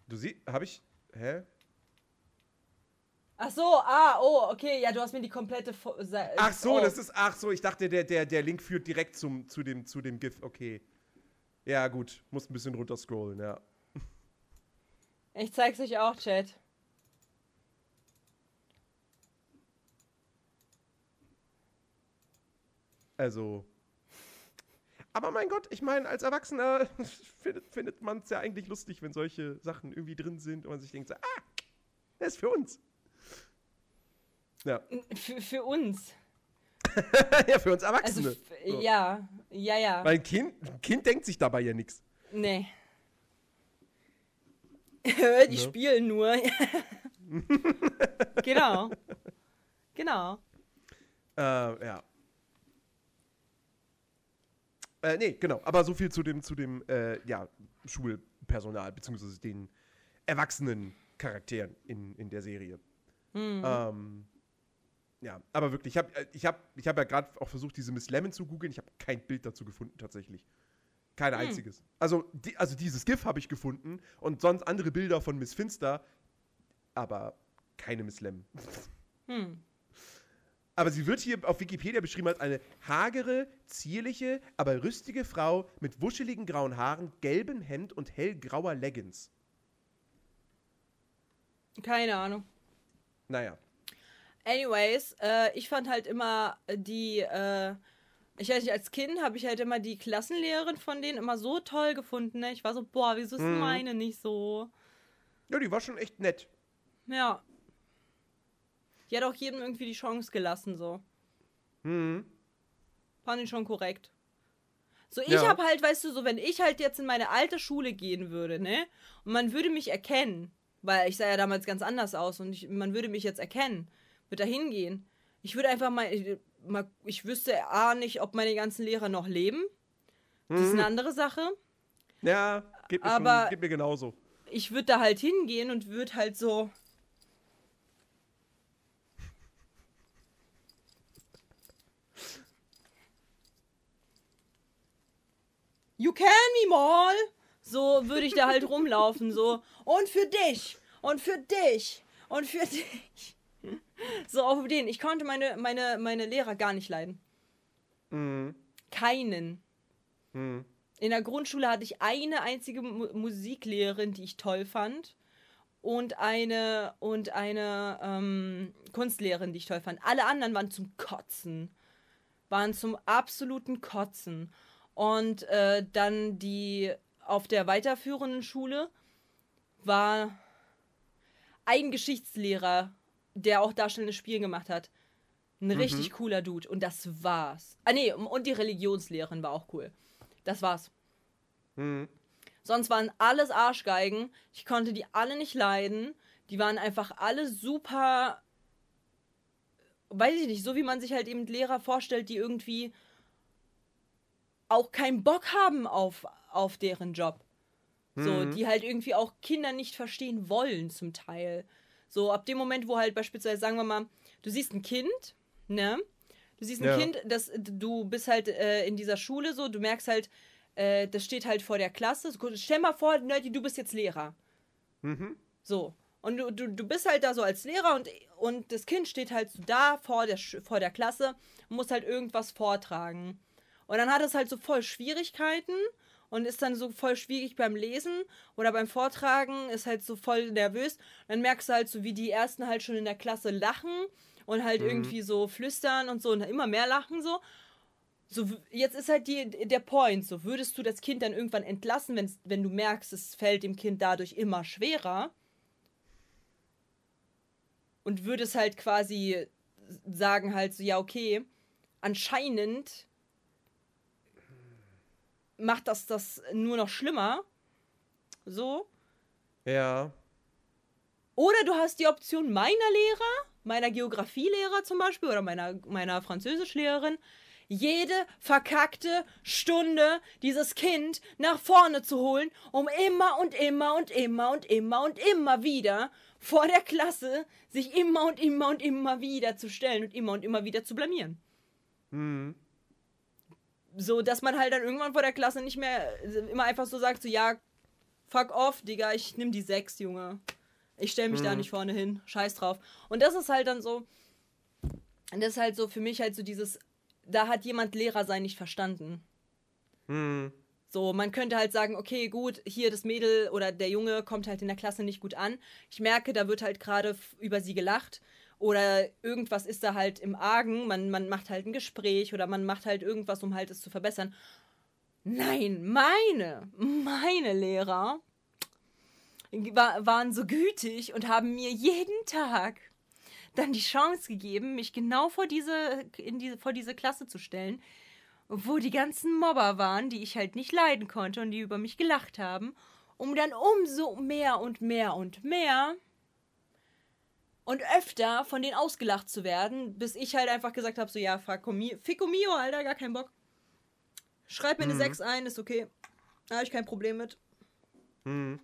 Du siehst, habe ich, hä? Ach so, ah, oh, okay, ja, du hast mir die komplette. Fo Ach so, oh. das ist, ach so, ich dachte, der, der, der Link führt direkt zum, zu, dem, zu dem GIF, okay. Ja, gut, muss ein bisschen runter scrollen, ja. Ich zeig's euch auch, Chat. Also. Aber mein Gott, ich meine, als Erwachsener [LAUGHS] findet, findet man es ja eigentlich lustig, wenn solche Sachen irgendwie drin sind und man sich denkt, so, ah, das ist für uns. Ja, Für, für uns. [LAUGHS] ja für uns Also, Erwachsene. f- So. ja, ja, ja. Weil ein kind, ein kind denkt sich dabei ja nichts. Nee. [LAUGHS] Die Ne? spielen nur. [LAUGHS] genau. Genau. Äh, ja. Äh, nee, genau. Aber so viel zu dem, zu dem äh, ja, Schulpersonal, beziehungsweise den erwachsenen Charakteren in, in der Serie. Ähm, ja, aber wirklich, ich habe ich hab, ich hab ja gerade auch versucht, diese Miss Lemon zu googeln. Ich habe kein Bild dazu gefunden, tatsächlich. Kein einziges. Also, die, also dieses GIF habe ich gefunden und sonst andere Bilder von Miss Finster, aber keine Miss Lemon. Hm. Aber sie wird hier auf Wikipedia beschrieben als eine hagere, zierliche, aber rüstige Frau mit wuscheligen grauen Haaren, gelbem Hemd und hellgrauer Leggings. Keine Ahnung. Naja. Anyways, äh, ich fand halt immer die, äh, ich weiß nicht, als Kind habe ich halt immer die Klassenlehrerin von denen immer so toll gefunden. Ne? Ich war so, boah, wieso ist Mhm. meine nicht so? Ja, die war schon echt nett. Ja. Die hat auch jedem irgendwie die Chance gelassen, so. Mhm. Fand ich schon korrekt. So, ich Ja. hab halt, weißt du, so, wenn ich halt jetzt in meine alte Schule gehen würde, ne? Und man würde mich erkennen, weil ich sah ja damals ganz anders aus und ich, man würde mich jetzt erkennen, würde da hingehen. Ich würde einfach mal, ich, mal, ich wüsste A nicht, ob meine ganzen Lehrer noch leben. Das ist eine andere Sache. Ja, geht mir, Aber- schon, geht mir genauso. Ich würde da halt hingehen und würde halt so. You can me mal. So würde ich da halt rumlaufen, so. Und für dich. Und für dich. Und für [LAUGHS] dich. So auf den. Ich konnte meine, meine, meine Lehrer gar nicht leiden. Mhm. Keinen. Mhm. In der Grundschule hatte ich eine einzige Mu Musiklehrerin, die ich toll fand. Und eine, und eine ähm, Kunstlehrerin, die ich toll fand. Alle anderen waren zum Kotzen. Waren zum absoluten Kotzen. Und äh, dann die auf der weiterführenden Schule war ein Geschichtslehrer, der auch darstellendes Spiel gemacht hat. Ein richtig cooler Dude. Und das war's. Ah, nee, und die Religionslehrerin war auch cool. Das war's. Mhm. Sonst waren alles Arschgeigen. Ich konnte die alle nicht leiden. Die waren einfach alle super. Weiß ich nicht, so wie man sich halt eben Lehrer vorstellt, die irgendwie auch keinen Bock haben auf, auf deren Job. So, die halt irgendwie auch Kinder nicht verstehen wollen, zum Teil. So, ab dem Moment, wo halt beispielsweise, sagen wir mal, du siehst ein Kind, ne? Du siehst ein Ja. Kind, das, du bist halt äh, in dieser Schule so, du merkst halt, äh, das steht halt vor der Klasse. So, Stell mal vor, Nerdy, du bist jetzt Lehrer. Mhm. So. Und du, du, du bist halt da so als Lehrer und, und das Kind steht halt so da vor der, vor der Klasse und muss halt irgendwas vortragen. Und dann hat es halt so voll Schwierigkeiten und ist dann so voll schwierig beim Lesen oder beim Vortragen, ist halt so voll nervös. Dann merkst du halt so, wie die Ersten halt schon in der Klasse lachen und halt irgendwie so flüstern und so und immer mehr lachen so. So, jetzt ist halt die, der Point, so würdest du das Kind dann irgendwann entlassen, wenn's, wenn du merkst, es fällt dem Kind dadurch immer schwerer und würdest halt quasi sagen halt so, ja, okay, anscheinend macht das das nur noch schlimmer. So. Ja. Oder du hast die Option meiner Lehrer, meiner Geografielehrer zum Beispiel oder meiner, meiner Französischlehrerin, jede verkackte Stunde dieses Kind nach vorne zu holen, um immer und immer und immer und immer und immer wieder vor der Klasse sich immer und immer und immer wieder zu stellen und immer und immer wieder zu blamieren. Mhm. So, dass man halt dann irgendwann vor der Klasse nicht mehr äh, immer einfach so sagt, so, ja, fuck off, Digga, ich nimm die sechs, Junge. Ich stell mich da nicht vorne hin. Scheiß drauf. Und das ist halt dann so, das ist halt so für mich halt so dieses, da hat jemand Lehrer sein nicht verstanden. Mhm. So, man könnte halt sagen, okay, gut, hier das Mädel oder der Junge kommt halt in der Klasse nicht gut an. Ich merke, da wird halt gerade über sie gelacht. Oder irgendwas ist da halt im Argen. Man, man macht halt ein Gespräch oder man macht halt irgendwas, um halt es zu verbessern. Nein, meine, meine Lehrer wa- waren so gütig und haben mir jeden Tag dann die Chance gegeben, mich genau vor diese, in diese, vor diese Klasse zu stellen, wo die ganzen Mobber waren, die ich halt nicht leiden konnte und die über mich gelacht haben, um dann umso mehr und mehr und mehr und öfter von denen ausgelacht zu werden, bis ich halt einfach gesagt habe, so ja, Fico Mio, Alter, gar keinen Bock. Schreib mir eine 6 ein, ist okay. Da habe ich kein Problem mit. Mhm.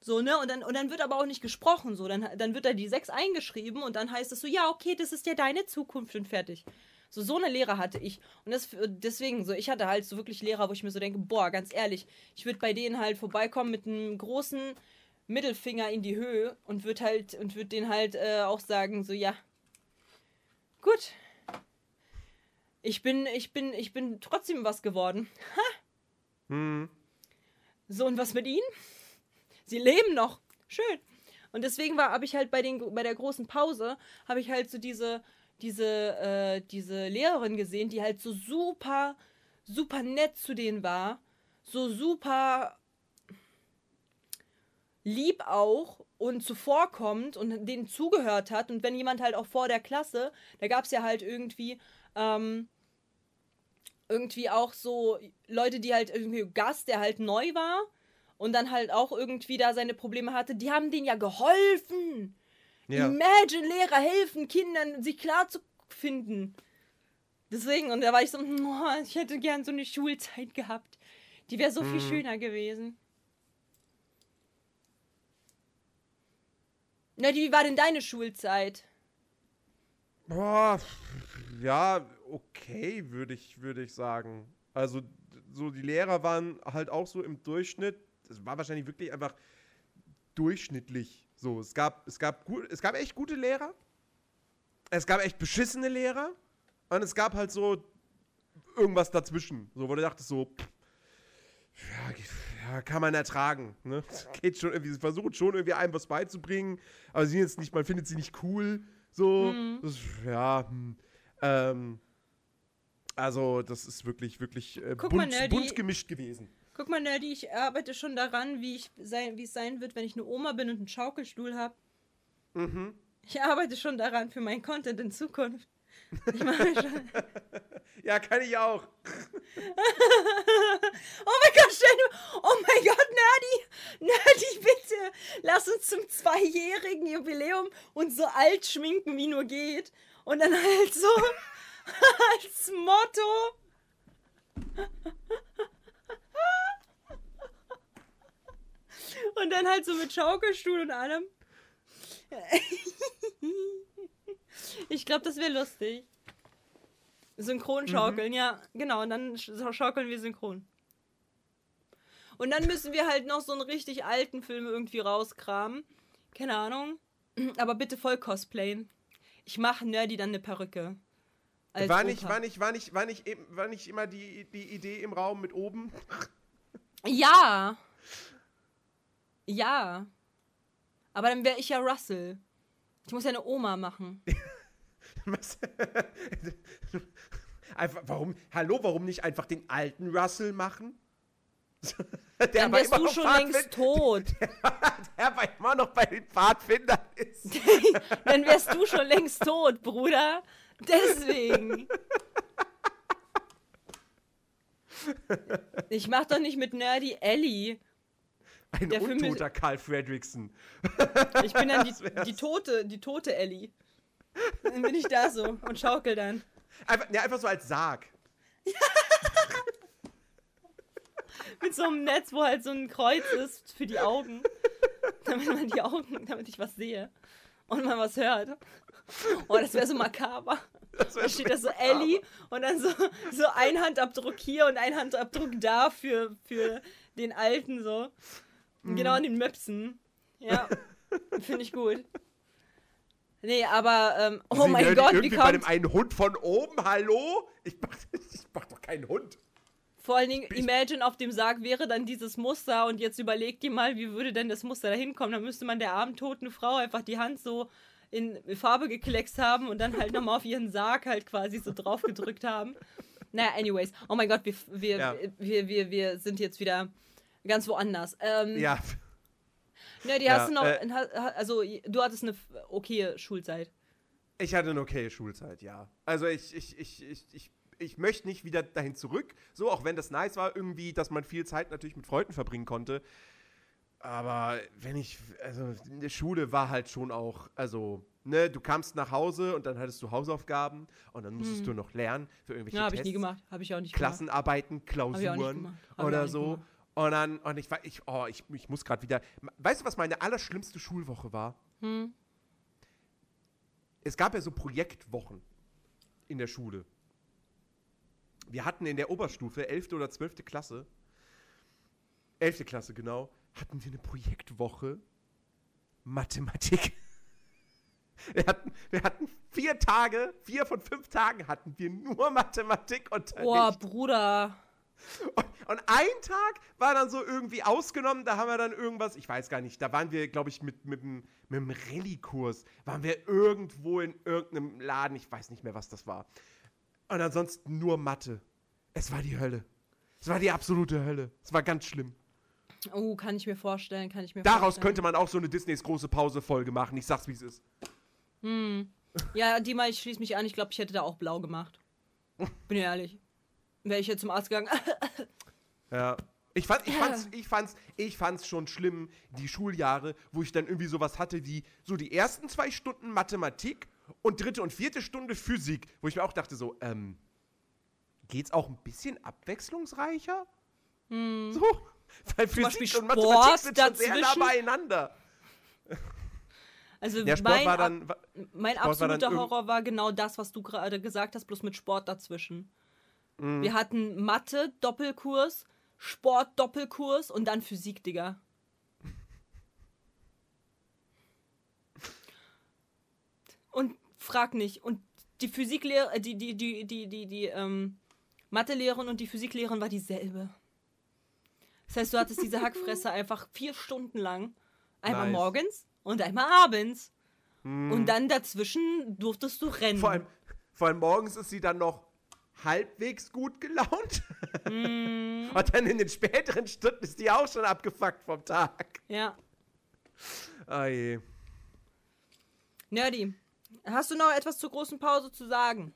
So, ne? Und dann, und dann wird aber auch nicht gesprochen. So, dann, dann wird da die 6 eingeschrieben und dann heißt es so, ja, okay, das ist ja deine Zukunft und fertig. So, so eine Lehre hatte ich. Und das, deswegen, so, ich hatte halt so wirklich Lehrer, wo ich mir so denke, boah, ganz ehrlich, ich würde bei denen halt vorbeikommen mit einem großen Mittelfinger in die Höhe und würde halt, und würde denen halt äh, auch sagen, so, ja, gut. Ich bin, ich bin, ich bin trotzdem was geworden. Mhm. So, und was mit ihnen? Sie leben noch. Schön. Und deswegen war, habe ich halt bei, den, bei der großen Pause, habe ich halt so diese, diese, äh, diese Lehrerin gesehen, die halt so super, super nett zu denen war. So super lieb auch und zuvorkommend und denen zugehört hat. Und wenn jemand halt auch vor der Klasse, da gab es ja halt irgendwie, ähm, irgendwie auch so Leute, die halt irgendwie Gast, der halt neu war und dann halt auch irgendwie da seine Probleme hatte, die haben denen ja geholfen. Ja. Imagine, Lehrer helfen Kindern, sich klar zu finden. Deswegen, und da war ich so, oh, ich hätte gern so eine Schulzeit gehabt. Die wäre so viel schöner gewesen. Na, wie war denn deine Schulzeit? Boah, ja, okay, würde ich, würde ich sagen. Also, so die Lehrer waren halt auch so im Durchschnitt, es war wahrscheinlich wirklich einfach durchschnittlich. So, es gab, es gab gut, es gab echt gute Lehrer, es gab echt beschissene Lehrer und es gab halt so irgendwas dazwischen. So, wo du dachtest so, pff, ja, ja, kann man ertragen. Ne? [LAUGHS] Geht schon irgendwie, sie versuchen schon irgendwie einem was beizubringen, aber sie jetzt nicht, man findet sie nicht cool. So, das, ja, hm. ähm, also das ist wirklich, wirklich äh, Guck mal, bunt, Nerdy. bunt gemischt gewesen. Guck mal, Nerdy, ich arbeite schon daran, wie, ich sein, wie es sein wird, wenn ich eine Oma bin und einen Schaukelstuhl habe. Mhm. Ich arbeite schon daran für meinen Content in Zukunft. [LAUGHS] Ja, kann ich auch. [LAUGHS] Oh mein Gott, stell dir. Oh mein Gott, Nerdy! Nerdy, bitte! Lass uns zum zweijährigen Jubiläum uns so alt schminken, wie nur geht. Und dann halt so [LAUGHS] als Motto. Und dann halt so mit Schaukelstuhl und allem. Ich glaube, das wäre lustig. Synchron schaukeln, ja, genau. Und dann sch- schaukeln wir synchron. Und dann müssen wir halt noch so einen richtig alten Film irgendwie rauskramen. Keine Ahnung. Aber bitte voll cosplayen. Ich mache Nerdy dann eine Perücke. Als War nicht, war nicht, war nicht, war nicht, war nicht immer die, die Idee im Raum mit oben? Ja. Ja. Aber dann wäre ich ja Russell. Ich muss ja eine Oma machen. [LAUGHS] Einfach, warum, hallo, warum nicht einfach den alten Russell machen? [LAUGHS] Der Dann wärst du schon Pfadfind- längst tot. [LAUGHS] Der aber immer noch bei den Pfadfindern ist. Dann wärst du schon längst tot, Bruder. Deswegen. Ich mach doch nicht mit Nerdy Ellie. Ein Der Film ist- untoter Karl Fredrickson. [LAUGHS] Ich bin dann die, [LAUGHS] die tote, die tote Ellie. Dann bin ich da so und schaukel dann. Einfach, ne, einfach so als Sarg. [LAUGHS] Mit so einem Netz, wo halt so ein Kreuz ist für die Augen. Damit man die Augen, damit ich was sehe. Und man was hört. Oh, das wäre so makaber. Das Da steht da so makaber. Ellie und dann so, so ein Handabdruck hier und ein Handabdruck da für, für den Alten so. Und Genau an den Möpsen. Ja, [LAUGHS] finde ich gut. Nee, aber, ähm, oh Sie mein Gott, wie irgendwie bei dem kommt. einen Hund von oben, hallo? Ich mach, [LAUGHS] ich mach doch keinen Hund. Vor allen Dingen, Imagine auf dem Sarg wäre dann dieses Muster und jetzt überleg dir mal, wie würde denn das Muster da hinkommen? Dann müsste man der armen toten Frau einfach die Hand so in Farbe gekleckst haben und dann halt nochmal auf ihren Sarg halt quasi so drauf gedrückt haben. [LAUGHS] Naja, anyways. Oh mein Gott, wir, wir, Ja. wir, wir, wir sind jetzt wieder ganz woanders. Ähm, Ja, Ne, die Ja, hast du noch, äh, also du hattest eine okaye Schulzeit. ich hatte eine okay Schulzeit, ja. Also ich, ich, ich, ich, ich, ich möchte nicht wieder dahin zurück. So, auch wenn das nice war, irgendwie, dass man viel Zeit natürlich mit Freunden verbringen konnte. Aber wenn ich, also in der Schule war halt schon auch, also ne, du kamst nach Hause und dann hattest du Hausaufgaben und dann musstest Hm. du noch lernen für irgendwelche Ja, habe ich Tests, nie gemacht. Habe ich auch nicht Klassenarbeiten, Klausuren gemacht. Hab ich auch oder so. gemacht. Und dann, und ich war, ich, oh, ich, ich muss gerade wieder. Weißt du, was meine allerschlimmste Schulwoche war? Hm. Es gab ja so Projektwochen in der Schule. Wir hatten in der Oberstufe, 11. oder 12. Klasse, 11. Klasse genau, hatten wir eine Projektwoche Mathematik. [LAUGHS] Wir hatten, wir hatten vier Tage, vier von fünf Tagen hatten wir nur Mathematikunterricht. Boah, Bruder. Und, und ein Tag war dann so irgendwie ausgenommen, da haben wir dann irgendwas, ich weiß gar nicht, da waren wir, glaube ich, mit, mit, dem- mit dem Rallye-Kurs, waren wir irgendwo in irgendeinem Laden, ich weiß nicht mehr, was das war. Und ansonsten nur Mathe. Es war die Hölle. Es war die absolute Hölle. Es war ganz schlimm. Oh, kann ich mir vorstellen, kann ich mir Daraus vorstellen. könnte man auch so eine Disneys große Pause-Folge machen. Ich sag's, wie es ist. Ja, die mal, ich schließe mich an. Ich glaube, ich hätte da auch blau gemacht. Bin ehrlich. Wäre ich jetzt zum Arzt gegangen. [LAUGHS] Ja. Ich, fand, ich, fand's, ich, fand's, ich fand's schon schlimm, die Schuljahre, wo ich dann irgendwie sowas hatte wie so die ersten zwei Stunden Mathematik und dritte und vierte Stunde Physik, wo ich mir auch dachte so, ähm, geht's auch ein bisschen abwechslungsreicher? So? Weil Physik Beispiel und Mathematik Sport sind schon sehr nah dazwischen. beieinander. Also Sport mein, war ab- dann, mein Sport war absoluter irgend- Horror war genau das, was du gerade gesagt hast, bloß mit Sport dazwischen. Mhm. Wir hatten Mathe, Doppelkurs, Sport, Doppelkurs und dann Physik, Digga. Und frag nicht. Und die Physiklehrer, äh, die, die, die, die, die, die, ähm, Mathelehrerin und die Physiklehrerin war dieselbe. Das heißt, du hattest diese Hackfresse [LAUGHS] einfach vier Stunden lang. Einmal Nice. morgens und einmal abends. Und dann dazwischen durftest du rennen. vor, allem, vor allem morgens ist sie dann noch halbwegs gut gelaunt. [LAUGHS] Mhm. und dann in den späteren Stunden ist die auch schon abgefuckt vom Tag. Ja. Ah je. Nerdy. Hast du noch etwas zur großen Pause zu sagen?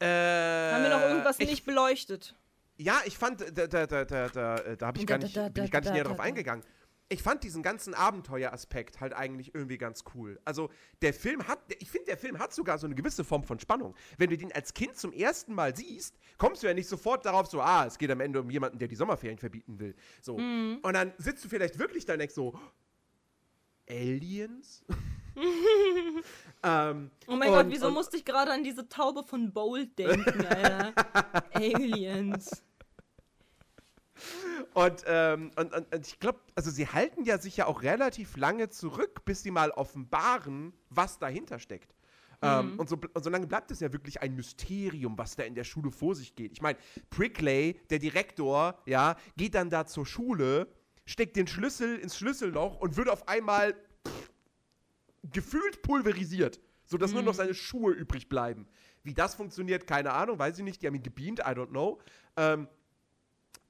Äh, Haben wir noch irgendwas ich, nicht beleuchtet? Ja, ich fand, da, da, da, da, da, äh, da, hab ich gar Da, nicht, da, da, bin ich gar nicht da, näher da, drauf da. eingegangen. Ich fand diesen ganzen Abenteueraspekt halt eigentlich irgendwie ganz cool. Also der Film hat, ich finde, der Film hat sogar so eine gewisse Form von Spannung. Wenn du den als Kind zum ersten Mal siehst, kommst du ja nicht sofort darauf so, ah, es geht am Ende um jemanden, der die Sommerferien verbieten will. So. Mhm. Und dann sitzt du vielleicht wirklich da und denkst so, Aliens? [LAUGHS] ähm, Oh mein und- Gott, wieso und- musste ich gerade an diese Taube von Bold denken, Alter? [LAUGHS] Aliens. Und, ähm, und, und, und ich glaube, also sie halten ja sich ja auch relativ lange zurück, bis sie mal offenbaren, was dahinter steckt. Ähm, und, so, und so lange bleibt es ja wirklich ein Mysterium, was da in der Schule vor sich geht. Ich meine, Prickley, der Direktor, ja, geht dann da zur Schule, steckt den Schlüssel ins Schlüsselloch und wird auf einmal pff, gefühlt pulverisiert, sodass nur noch seine Schuhe übrig bleiben. Wie das funktioniert, keine Ahnung, weiß ich nicht. Die haben ihn gebeamt, I don't know. Ähm,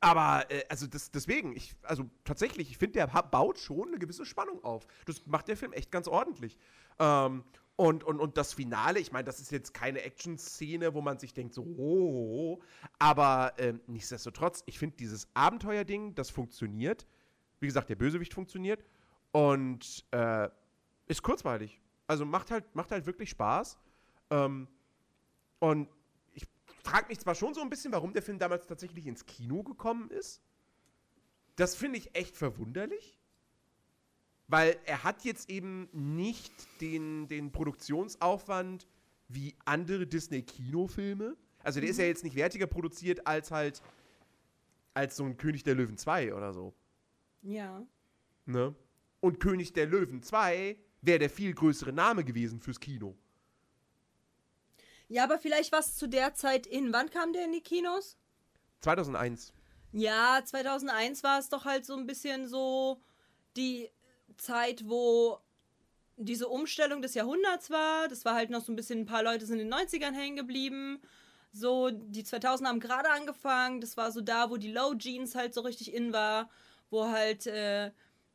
aber, äh, also das, deswegen, ich, also tatsächlich, ich finde, der baut schon eine gewisse Spannung auf. Das macht der Film echt ganz ordentlich. Ähm, und, und, und das Finale, ich meine, das ist jetzt keine Action-Szene, wo man sich denkt, so, oh, aber ähm, nichtsdestotrotz, ich finde dieses Abenteuerding, das funktioniert. Wie gesagt, der Bösewicht funktioniert und äh, ist kurzweilig. Also macht halt, macht halt wirklich Spaß. Ähm, und frage mich zwar schon so ein bisschen, warum der Film damals tatsächlich ins Kino gekommen ist. Das finde ich echt verwunderlich. Weil er hat jetzt eben nicht den, den Produktionsaufwand wie andere Disney-Kinofilme. Also der ist ja jetzt nicht wertiger produziert als halt als so ein König der Löwen 2 oder so. Ja. Ne? Und König der Löwen 2 wäre der viel größere Name gewesen fürs Kino. Ja, aber vielleicht war es zu der Zeit in. Wann kam der in die Kinos? 2001. Ja, 2001 war es doch halt so ein bisschen so die Zeit, wo diese Umstellung des Jahrhunderts war. Das war halt noch so ein bisschen, ein paar Leute sind in den 90ern hängen geblieben. So, die 2000er haben gerade angefangen. Das war so da, wo die Low Jeans halt so richtig in war. Wo halt äh,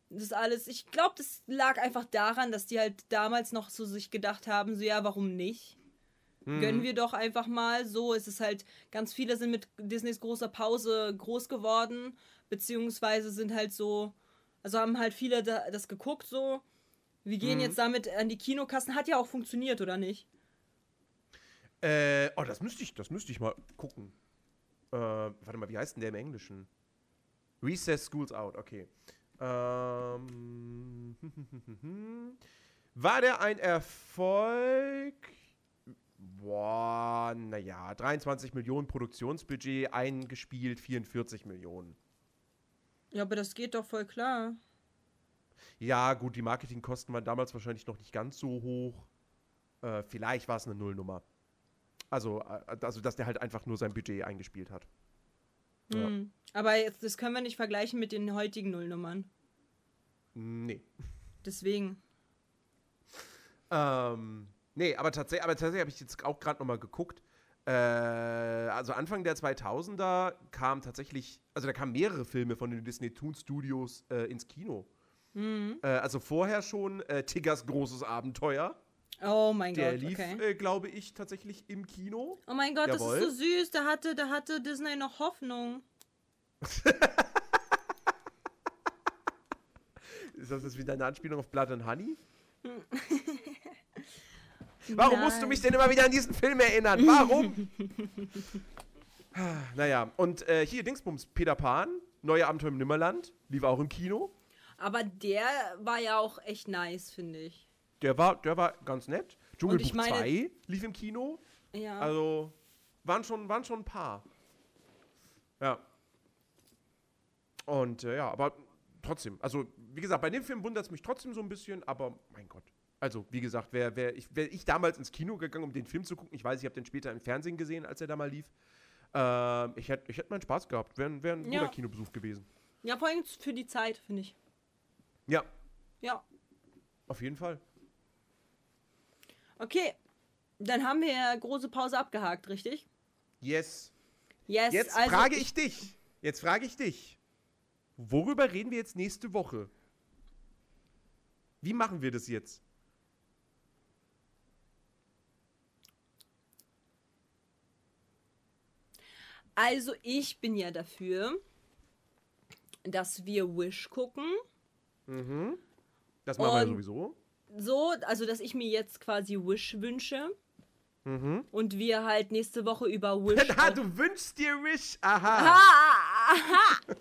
das alles. Ich glaube, das lag einfach daran, dass die halt damals noch so sich gedacht haben: so, ja, warum nicht? Gönnen wir doch einfach mal. So ist es halt, ganz viele sind mit Disneys großer Pause groß geworden, beziehungsweise sind halt so, also haben halt viele da, das geguckt so. Wir gehen Mhm. jetzt damit an die Kinokassen. Hat ja auch funktioniert, oder nicht? Äh, oh, das müsste ich, das müsste ich mal gucken. Äh, warte mal, wie heißt denn der im Englischen? Recess Schools Out, okay. Ähm, [LAUGHS] war der ein Erfolg? Boah, naja, 23 Millionen Produktionsbudget, eingespielt 44 Millionen. Ja, aber das geht doch voll klar. Ja, gut, die Marketingkosten waren damals wahrscheinlich noch nicht ganz so hoch. Äh, vielleicht war es eine Nullnummer. Also, äh, also, dass der halt einfach nur sein Budget eingespielt hat. Ja. Hm. Aber jetzt, das können wir nicht vergleichen mit den heutigen Nullnummern. Nee. Deswegen. Ähm, nee, aber tatsächlich, aber tatsächlich habe ich jetzt auch gerade nochmal geguckt. Äh, also Anfang der 2000er kam tatsächlich, also da kamen mehrere Filme von den Disney Toon Studios äh, ins Kino. Mhm. Äh, also vorher schon äh, Tiggers großes Abenteuer. Oh mein Der Gott, lief, okay. äh, glaube ich, tatsächlich im Kino. Oh mein Gott, Jawohl. das ist so süß. Da hatte, da hatte Disney noch Hoffnung. [LAUGHS] Ist das jetzt wieder eine Anspielung auf Blood and Honey? [LAUGHS] Warum musst du Nein. mich denn immer wieder an diesen Film erinnern? Warum? [LAUGHS] Ah, naja, und äh, hier Dingsbums, Peter Pan, Neue Abenteuer im Nimmerland, lief auch im Kino. Aber der war ja auch echt nice, finde ich. Der war, der war ganz nett. Dschungelbuch ich meine- 2 lief im Kino. Ja. Also waren schon, waren schon ein paar. Ja. Und äh, ja, aber trotzdem, also wie gesagt, bei dem Film wundert es mich trotzdem so ein bisschen, aber mein Gott. Also, wie gesagt, wäre wär ich, wär ich damals ins Kino gegangen, um den Film zu gucken, ich weiß, ich habe den später im Fernsehen gesehen, als er da mal lief. Ähm, ich hätte ich hätt meinen Spaß gehabt. Wäre wär ein Ja. guter Kinobesuch gewesen. ja, vor allem für die Zeit, finde ich. Ja, Ja. auf jeden Fall. Okay. Dann haben wir große Pause abgehakt, richtig? Yes. Yes. Jetzt also frage ich dich. Jetzt frage ich dich. Worüber reden wir jetzt nächste Woche? Wie machen wir das jetzt? Also ich bin ja dafür, dass wir Wish gucken. Mhm. Das machen wir ja sowieso. So, also dass ich mir jetzt quasi Wish wünsche. Mhm. Und wir halt nächste Woche über [LAUGHS] Wish. Ah, du wünschst dir Wish. Aha. Ah, aha,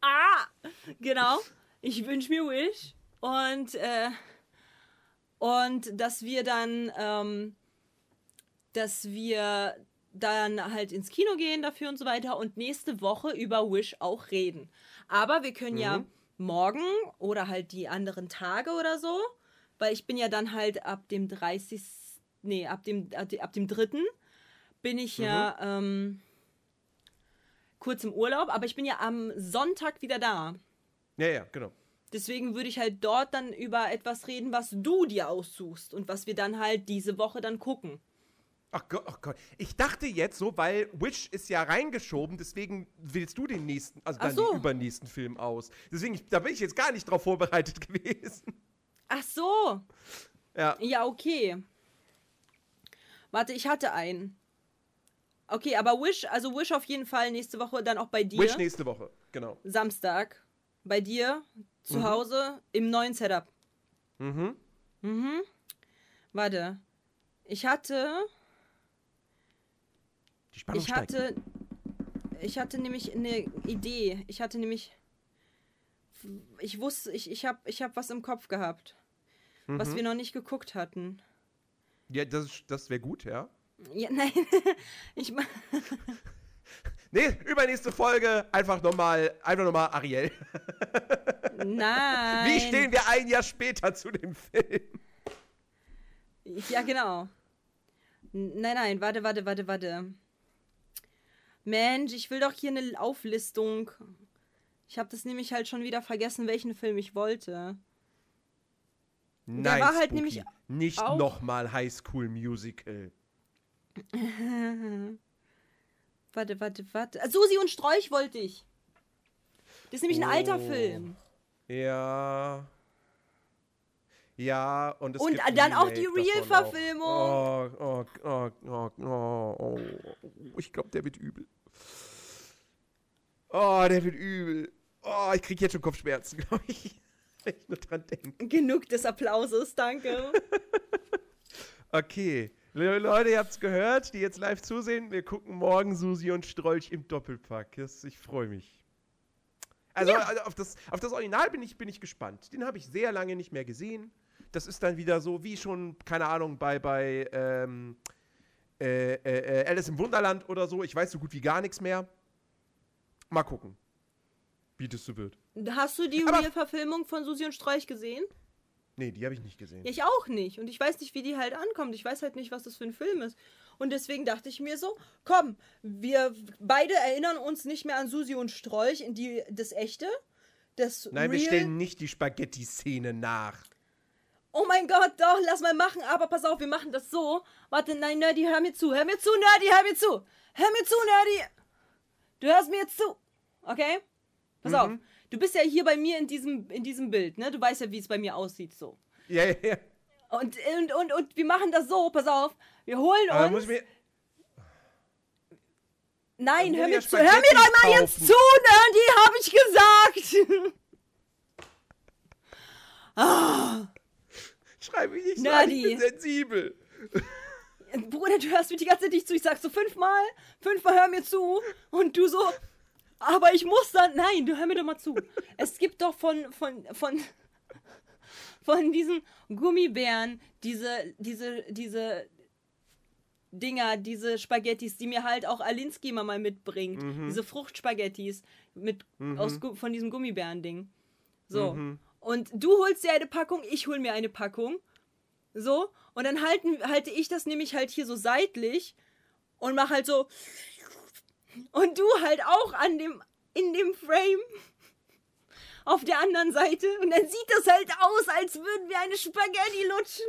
[LAUGHS] ah, genau. Ich wünsche mir Wish. Und, äh, und dass wir dann, ähm, dass wir dann halt ins Kino gehen dafür und so weiter und nächste Woche über Wish auch reden. Aber wir können ja Mhm. morgen oder halt die anderen Tage oder so, weil ich bin ja dann halt ab dem 30. Nee, ab dem, ab dem- ab dem 3. bin ich ja Mhm. ähm, kurz im Urlaub, aber ich bin ja am Sonntag wieder da. Ja, ja, genau. Deswegen würde ich halt dort dann über etwas reden, was du dir aussuchst und was wir dann halt diese Woche dann gucken. Ach Gott, ach Gott. Ich dachte jetzt so, weil Wish ist ja reingeschoben, deswegen wählst du den nächsten, also Ach dann so. den übernächsten Film aus. Deswegen, da bin ich jetzt gar nicht drauf vorbereitet [LAUGHS] gewesen. Ach so. Ja. Ja, okay. Warte, ich hatte einen. Okay, aber Wish, also Wish auf jeden Fall nächste Woche dann auch bei dir. Wish nächste Woche, genau. Samstag. Bei dir zu Mhm. Hause im neuen Setup. Mhm. Mhm. Warte. Ich hatte. Die Spannung Ich steigt. hatte. Ich hatte nämlich eine Idee. Ich hatte nämlich. Ich wusste, ich, ich habe ich hab was im Kopf gehabt, was Mhm. wir noch nicht geguckt hatten. Ja, das, das wäre gut, ja. Ja, nein. [LAUGHS] Ich ma- [LAUGHS] Nee, übernächste Folge einfach nochmal, einfach nochmal Ariel. [LAUGHS] Nein. Wie stehen wir ein Jahr später zu dem Film? Ja, genau. Nein, nein, warte, warte, warte, warte. Mensch, ich will doch hier eine Auflistung. Ich habe das nämlich halt schon wieder vergessen, welchen Film ich wollte. Nein, war halt Spooky. nämlich nicht nochmal High School Musical. [LAUGHS] Warte, warte, warte. Ah, Susi und Strolch wollte ich. Das ist nämlich ein alter Oh. Film. Ja. Ja, und es Und gibt ein dann auch die Real-Verfilmung. Oh, oh, oh, oh, oh, oh. Ich glaube, der wird übel. Oh, der wird übel. Oh, ich krieg jetzt schon Kopfschmerzen, [LAUGHS] glaube ich. Wenn ich nur dran denke. Genug des Applauses, danke. [LAUGHS] Okay. Le Leute, ihr habt's gehört, die jetzt live zusehen. Wir gucken morgen Susi und Strolch im Doppelpack. Das, ich freue mich. Also, also auf, das, auf das Original bin ich, bin ich gespannt. Den habe ich sehr lange nicht mehr gesehen. Das ist dann wieder so wie schon, keine Ahnung, bei, bei ähm, äh, äh, äh, Alice im Wunderland oder so. Ich weiß so gut wie gar nichts mehr. Mal gucken, wie das so wird. Hast du die Real-Verfilmung von Susi und Strolch gesehen? Nee, die habe ich nicht gesehen. Ja, ich auch nicht. Und ich weiß nicht, wie die halt ankommt. Ich weiß halt nicht, was das für ein Film ist. Und deswegen dachte ich mir so, komm, wir beide erinnern uns nicht mehr an Susi und Strolch in die das echte. Das Nein, wir Real. stellen nicht die Spaghetti-Szene nach. Oh mein Gott, doch, lass mal machen. Aber pass auf, wir machen das so. Warte, nein, Nerdy, hör mir zu. Hör mir zu, Nerdy, hör mir zu. Hör mir zu, Nerdy. Du hörst mir jetzt zu. Okay? Pass auf. Du bist ja hier bei mir in diesem, in diesem Bild, ne? Du weißt ja, wie es bei mir aussieht, so. Ja, ja, ja. Und, und, und, und wir machen das so, pass auf. Wir holen Aber uns. Nein, hör mir zu. Hör mir doch mal jetzt zu, Nerdy, hab ich gesagt. [LAUGHS] Schreib mich nicht so an, ich bin sensibel. Bruder, du hörst mir die ganze Zeit nicht zu. Ich sag so fünfmal, fünfmal hör mir zu. Und du so, aber ich muss dann. Nein, du hör mir doch mal zu. Es gibt doch von, von, von, von diesen Gummibären diese, diese, diese Dinger, diese Spaghettis, die mir halt auch Alinsky immer mal mitbringt. Diese Fruchtspaghettis mit, aus, Gu- von diesem Gummibären-Ding. So. Und du holst dir eine Packung, ich hol mir eine Packung. So. Und dann halten, halte ich das nämlich halt hier so seitlich und mach halt so. Und du halt auch an dem, in dem Frame auf der anderen Seite. Und dann sieht das halt aus, als würden wir eine Spaghetti lutschen.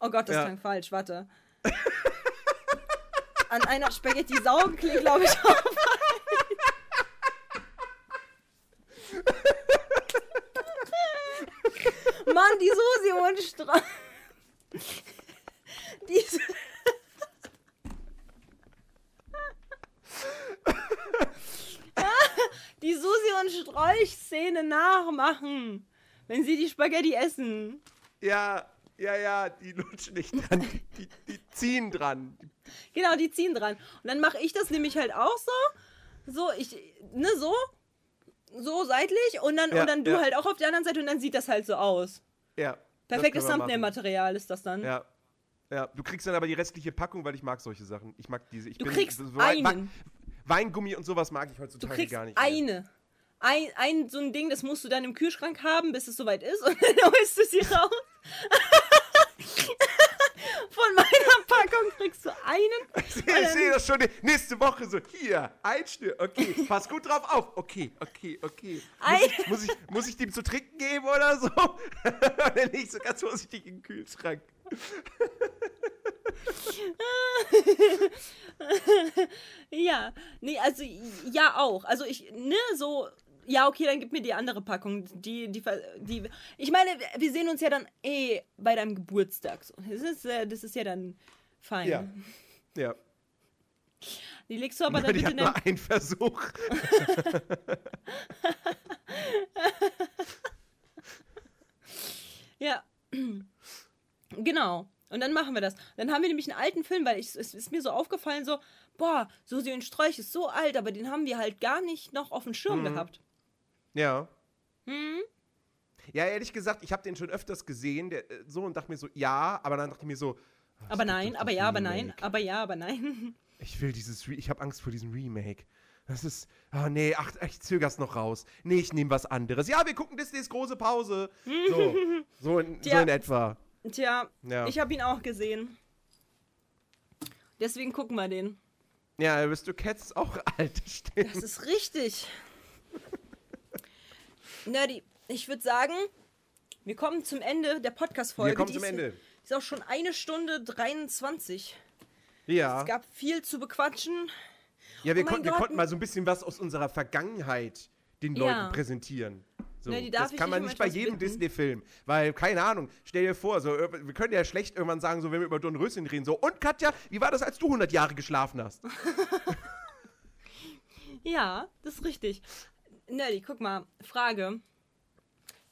Oh Gott, das Ja. klang falsch, warte. An einer Spaghetti saugen klingt, glaube ich, auch. Mann, die Susi und Stra Diese. Die Susi und Strolch-Szene nachmachen, wenn sie die Spaghetti essen. Ja, ja, ja, die lutschen nicht dran, die, die, ziehen dran. Genau, die ziehen dran. Und dann mache ich das nämlich halt auch so. So, ich, ne, so. So seitlich. Und dann, Ja, und dann du ja. halt auch auf der anderen Seite und dann sieht das halt so aus. Ja. Perfektes. Thumbnail-Material ist das dann. Ja. Ja, du kriegst dann aber die restliche Packung, weil ich mag solche Sachen. Ich mag diese. Ich Du bin, kriegst so einen. Weingummi und sowas mag ich heutzutage gar nicht. mehr. eine. Ein, ein, so ein Ding, das musst du dann im Kühlschrank haben, bis es soweit ist. [LAUGHS] Und dann holst du sie raus. [LAUGHS] Von meiner Packung kriegst du einen. [LAUGHS] Ich sehe das schon nächste Woche so. Hier, ein Stück. Okay, pass gut drauf auf. Okay, okay, okay. Muss ich, muss ich, muss ich dem zu trinken geben oder so? Oder nicht so ganz vorsichtig den Kühlschrank. [LAUGHS] Ja, nee, also ja auch. Also ich, ne, so, ja, okay, dann gib mir die andere Packung. Die, die, die, ich meine, wir sehen uns ja dann eh bei deinem Geburtstag. Das, ist, äh, das ist ja dann fein. Ja. Ja. Die legst du aber dann [LAUGHS] Die bitte in nur dein, einen Versuch. [LAUGHS] Ja. [CLEARS THROAT] Genau. Und dann machen wir das. Dann haben wir nämlich einen alten Film, weil ich, es ist mir so aufgefallen, so, boah, Susi und Sträuch ist so alt, aber den haben wir halt gar nicht noch auf dem Schirm Mhm. gehabt. Ja. Hm? Ja, ehrlich gesagt, ich habe den schon öfters gesehen, der, äh, so und dachte mir so, ja, aber dann dachte ich mir so, ah, Aber nein, aber ja, aber nein, aber ja, aber nein. Ich will dieses, Re ich habe Angst vor diesem Remake. Das ist, ah nee, ach, ich zöger's noch raus. Nee, ich nehme was anderes. Ja, wir gucken Disneys große Pause. So, [LAUGHS] so, in, so in etwa. Tja, Ja. ich habe ihn auch gesehen. Deswegen gucken wir den. Ja, bist du Cats auch [LAUGHS] alte Stimmen. Das ist richtig. Nerdy, ich würde sagen, wir kommen zum Ende der Podcast-Folge. Wir kommen zum ist- Ende. Ist auch schon eine Stunde 23. Ja. Es gab viel zu bequatschen. Ja, wir, Oh konnten, wir konnten mal so ein bisschen was aus unserer Vergangenheit den Ja. Leuten präsentieren. So, Ne, das kann man nicht bei jedem? Disney-Film. Weil, keine Ahnung, stell dir vor, so, äh, wir können ja schlecht irgendwann sagen, so, wenn wir über Dornröschen reden, so, und Katja, wie war das, als du 100 Jahre geschlafen hast? [LAUGHS] Ja, das ist richtig. Nerdy, guck mal, Frage.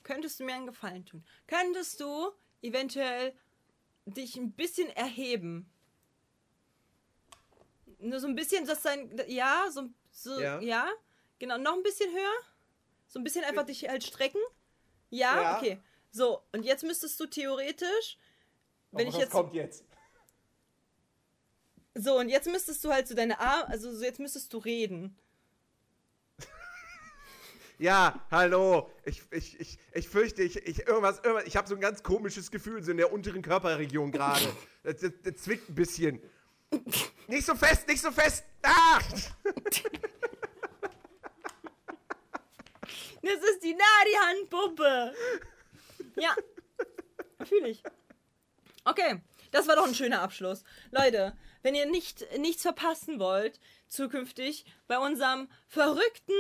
könntest du mir einen Gefallen tun? Könntest du eventuell dich ein bisschen erheben? Nur so ein bisschen, dass dein. Ja, so, so Ja. ja. Genau, noch ein bisschen höher. So ein bisschen einfach dich halt strecken. Ja, Ja. okay. So, und jetzt müsstest du theoretisch, wenn ich jetzt. kommt jetzt? So, und jetzt müsstest du halt so deine Arme, also so jetzt müsstest du reden. [LAUGHS] Ja, hallo. Ich, ich, ich, ich fürchte, ich, ich irgendwas, irgendwas, ich habe so ein ganz komisches Gefühl, so in der unteren Körperregion gerade. [LAUGHS] Das, das, das zwickt ein bisschen. Nicht so fest, nicht so fest. Ah! [LAUGHS] Das ist die Nadi-Handpuppe. Ja. Fühle ich. Okay, das war doch ein schöner Abschluss. Leute, wenn ihr nicht, nichts verpassen wollt, zukünftig bei unserem verrückten,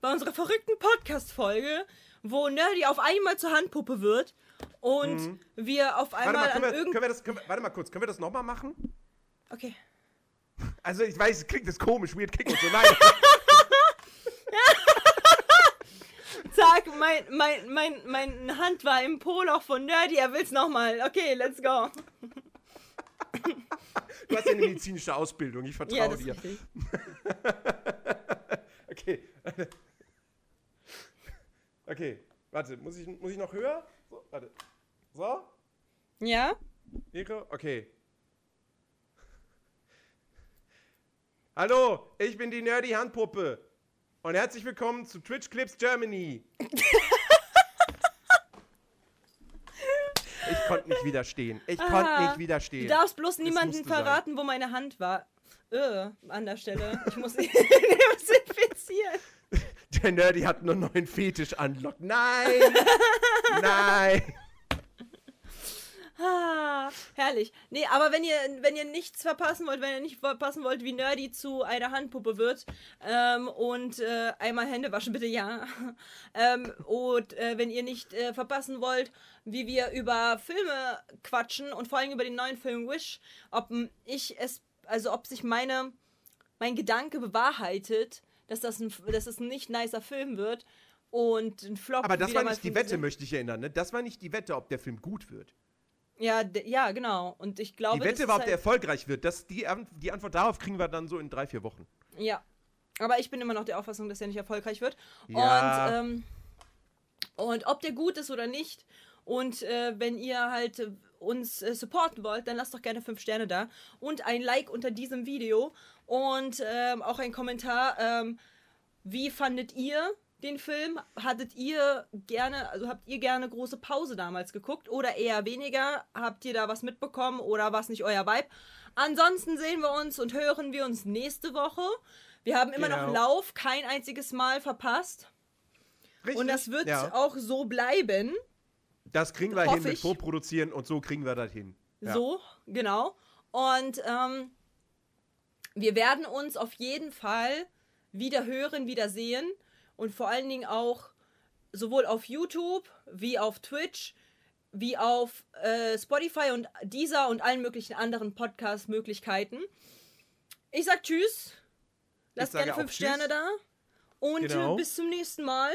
bei unserer verrückten Podcast-Folge, wo Nerdy auf einmal zur Handpuppe wird und wir auf Mhm. Warte einmal mal, an wir, irgend... können wir das, können wir, warte mal kurz, können wir das nochmal machen? Okay. Also ich weiß, es klingt das komisch, weird kick und so. Nein. [LAUGHS] [LAUGHS] Zack, mein, mein, mein, mein Hand war im Poloch von Nerdy, er will's nochmal. Okay, let's go. Du hast ja eine medizinische Ausbildung, ich vertraue Ja, dir. [LAUGHS] Okay. Okay, warte, muss ich, muss ich noch höher? So, warte. So, Ja? Mikro, okay. Hallo, ich bin die Nerdy Handpuppe. Und herzlich willkommen zu Twitch Clips Germany. ich konnte nicht widerstehen. Ich konnte nicht Du widerstehen. darfst bloß niemandem musste sein. verraten, wo meine Hand war. Äh, an der Stelle. Ich muss ihn [LAUGHS] desinfizieren. Der Nerdy hat nur neuen Fetisch anlockt. Nein! Nein! Ah, herrlich. Nee, aber wenn ihr, wenn ihr nichts verpassen wollt, wenn ihr nicht verpassen wollt, wie Nerdy zu einer Handpuppe wird ähm, und äh, einmal Hände waschen, bitte ja. [LAUGHS] ähm, und äh, wenn ihr nicht äh, verpassen wollt, wie wir über Filme quatschen und vor allem über den neuen Film Wish, ob m, ich es, also ob sich meine, mein Gedanke bewahrheitet, dass das ein, dass es ein nicht nicer Film wird und ein Flop. Aber das war nicht die. Wette, möchte ich erinnern. Ne? Das war nicht die Wette, ob der Film gut wird. Ja, ja, genau. Und ich glaube, Die Wette war, ob halt- der erfolgreich wird. Das, die, die Antwort darauf kriegen wir dann so in drei, vier Wochen. Ja. Aber ich bin immer noch der Auffassung, dass er nicht erfolgreich wird. Ja. Und, ähm, und ob der gut ist oder nicht. Und äh, wenn ihr halt äh, uns äh, supporten wollt, dann lasst doch gerne 5 Sterne da. Und ein Like unter diesem Video. Und ähm, auch ein Kommentar. Ähm, wie fandet ihr den Film? Hattet ihr gerne, also habt ihr gerne große Pause damals geguckt oder eher weniger? Habt ihr da was mitbekommen oder war es nicht euer Vibe? Ansonsten sehen wir uns und hören wir uns nächste Woche. Wir haben immer noch Genau. Lauf, kein einziges Mal verpasst. Richtig? Und das wird ja. auch so bleiben. Das kriegen wir hoffe hin mit ich. Vorproduzieren und so kriegen wir das hin. Ja. So, genau. Und ähm, wir werden uns auf jeden Fall wieder hören, wieder sehen und vor allen Dingen auch sowohl auf YouTube wie auf Twitch wie auf äh, Spotify und dieser und allen möglichen anderen Podcast-Möglichkeiten. Ich sag Tschüss. Lasst gerne fünf. Sterne da. Und Genau. äh, bis zum nächsten Mal.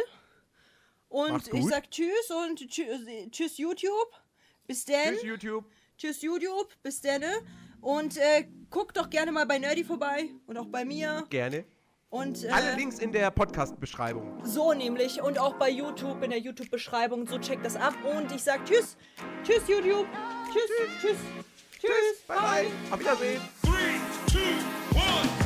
Und ich sag Tschüss und tschüss, tschüss YouTube. Bis dann. Tschüss, YouTube. Tschüss YouTube, bis dann. Und äh, guckt doch gerne mal bei Nerdy vorbei und auch bei mir. Gerne. Und Alle äh, Links in der Podcast-Beschreibung. so nämlich und auch bei YouTube in der YouTube-Beschreibung. So checkt das ab. Und ich sag Tschüss. Tschüss YouTube. Tschüss. Tschüss. Tschüss. Bye, bye. Auf Wiedersehen. Three, two, one.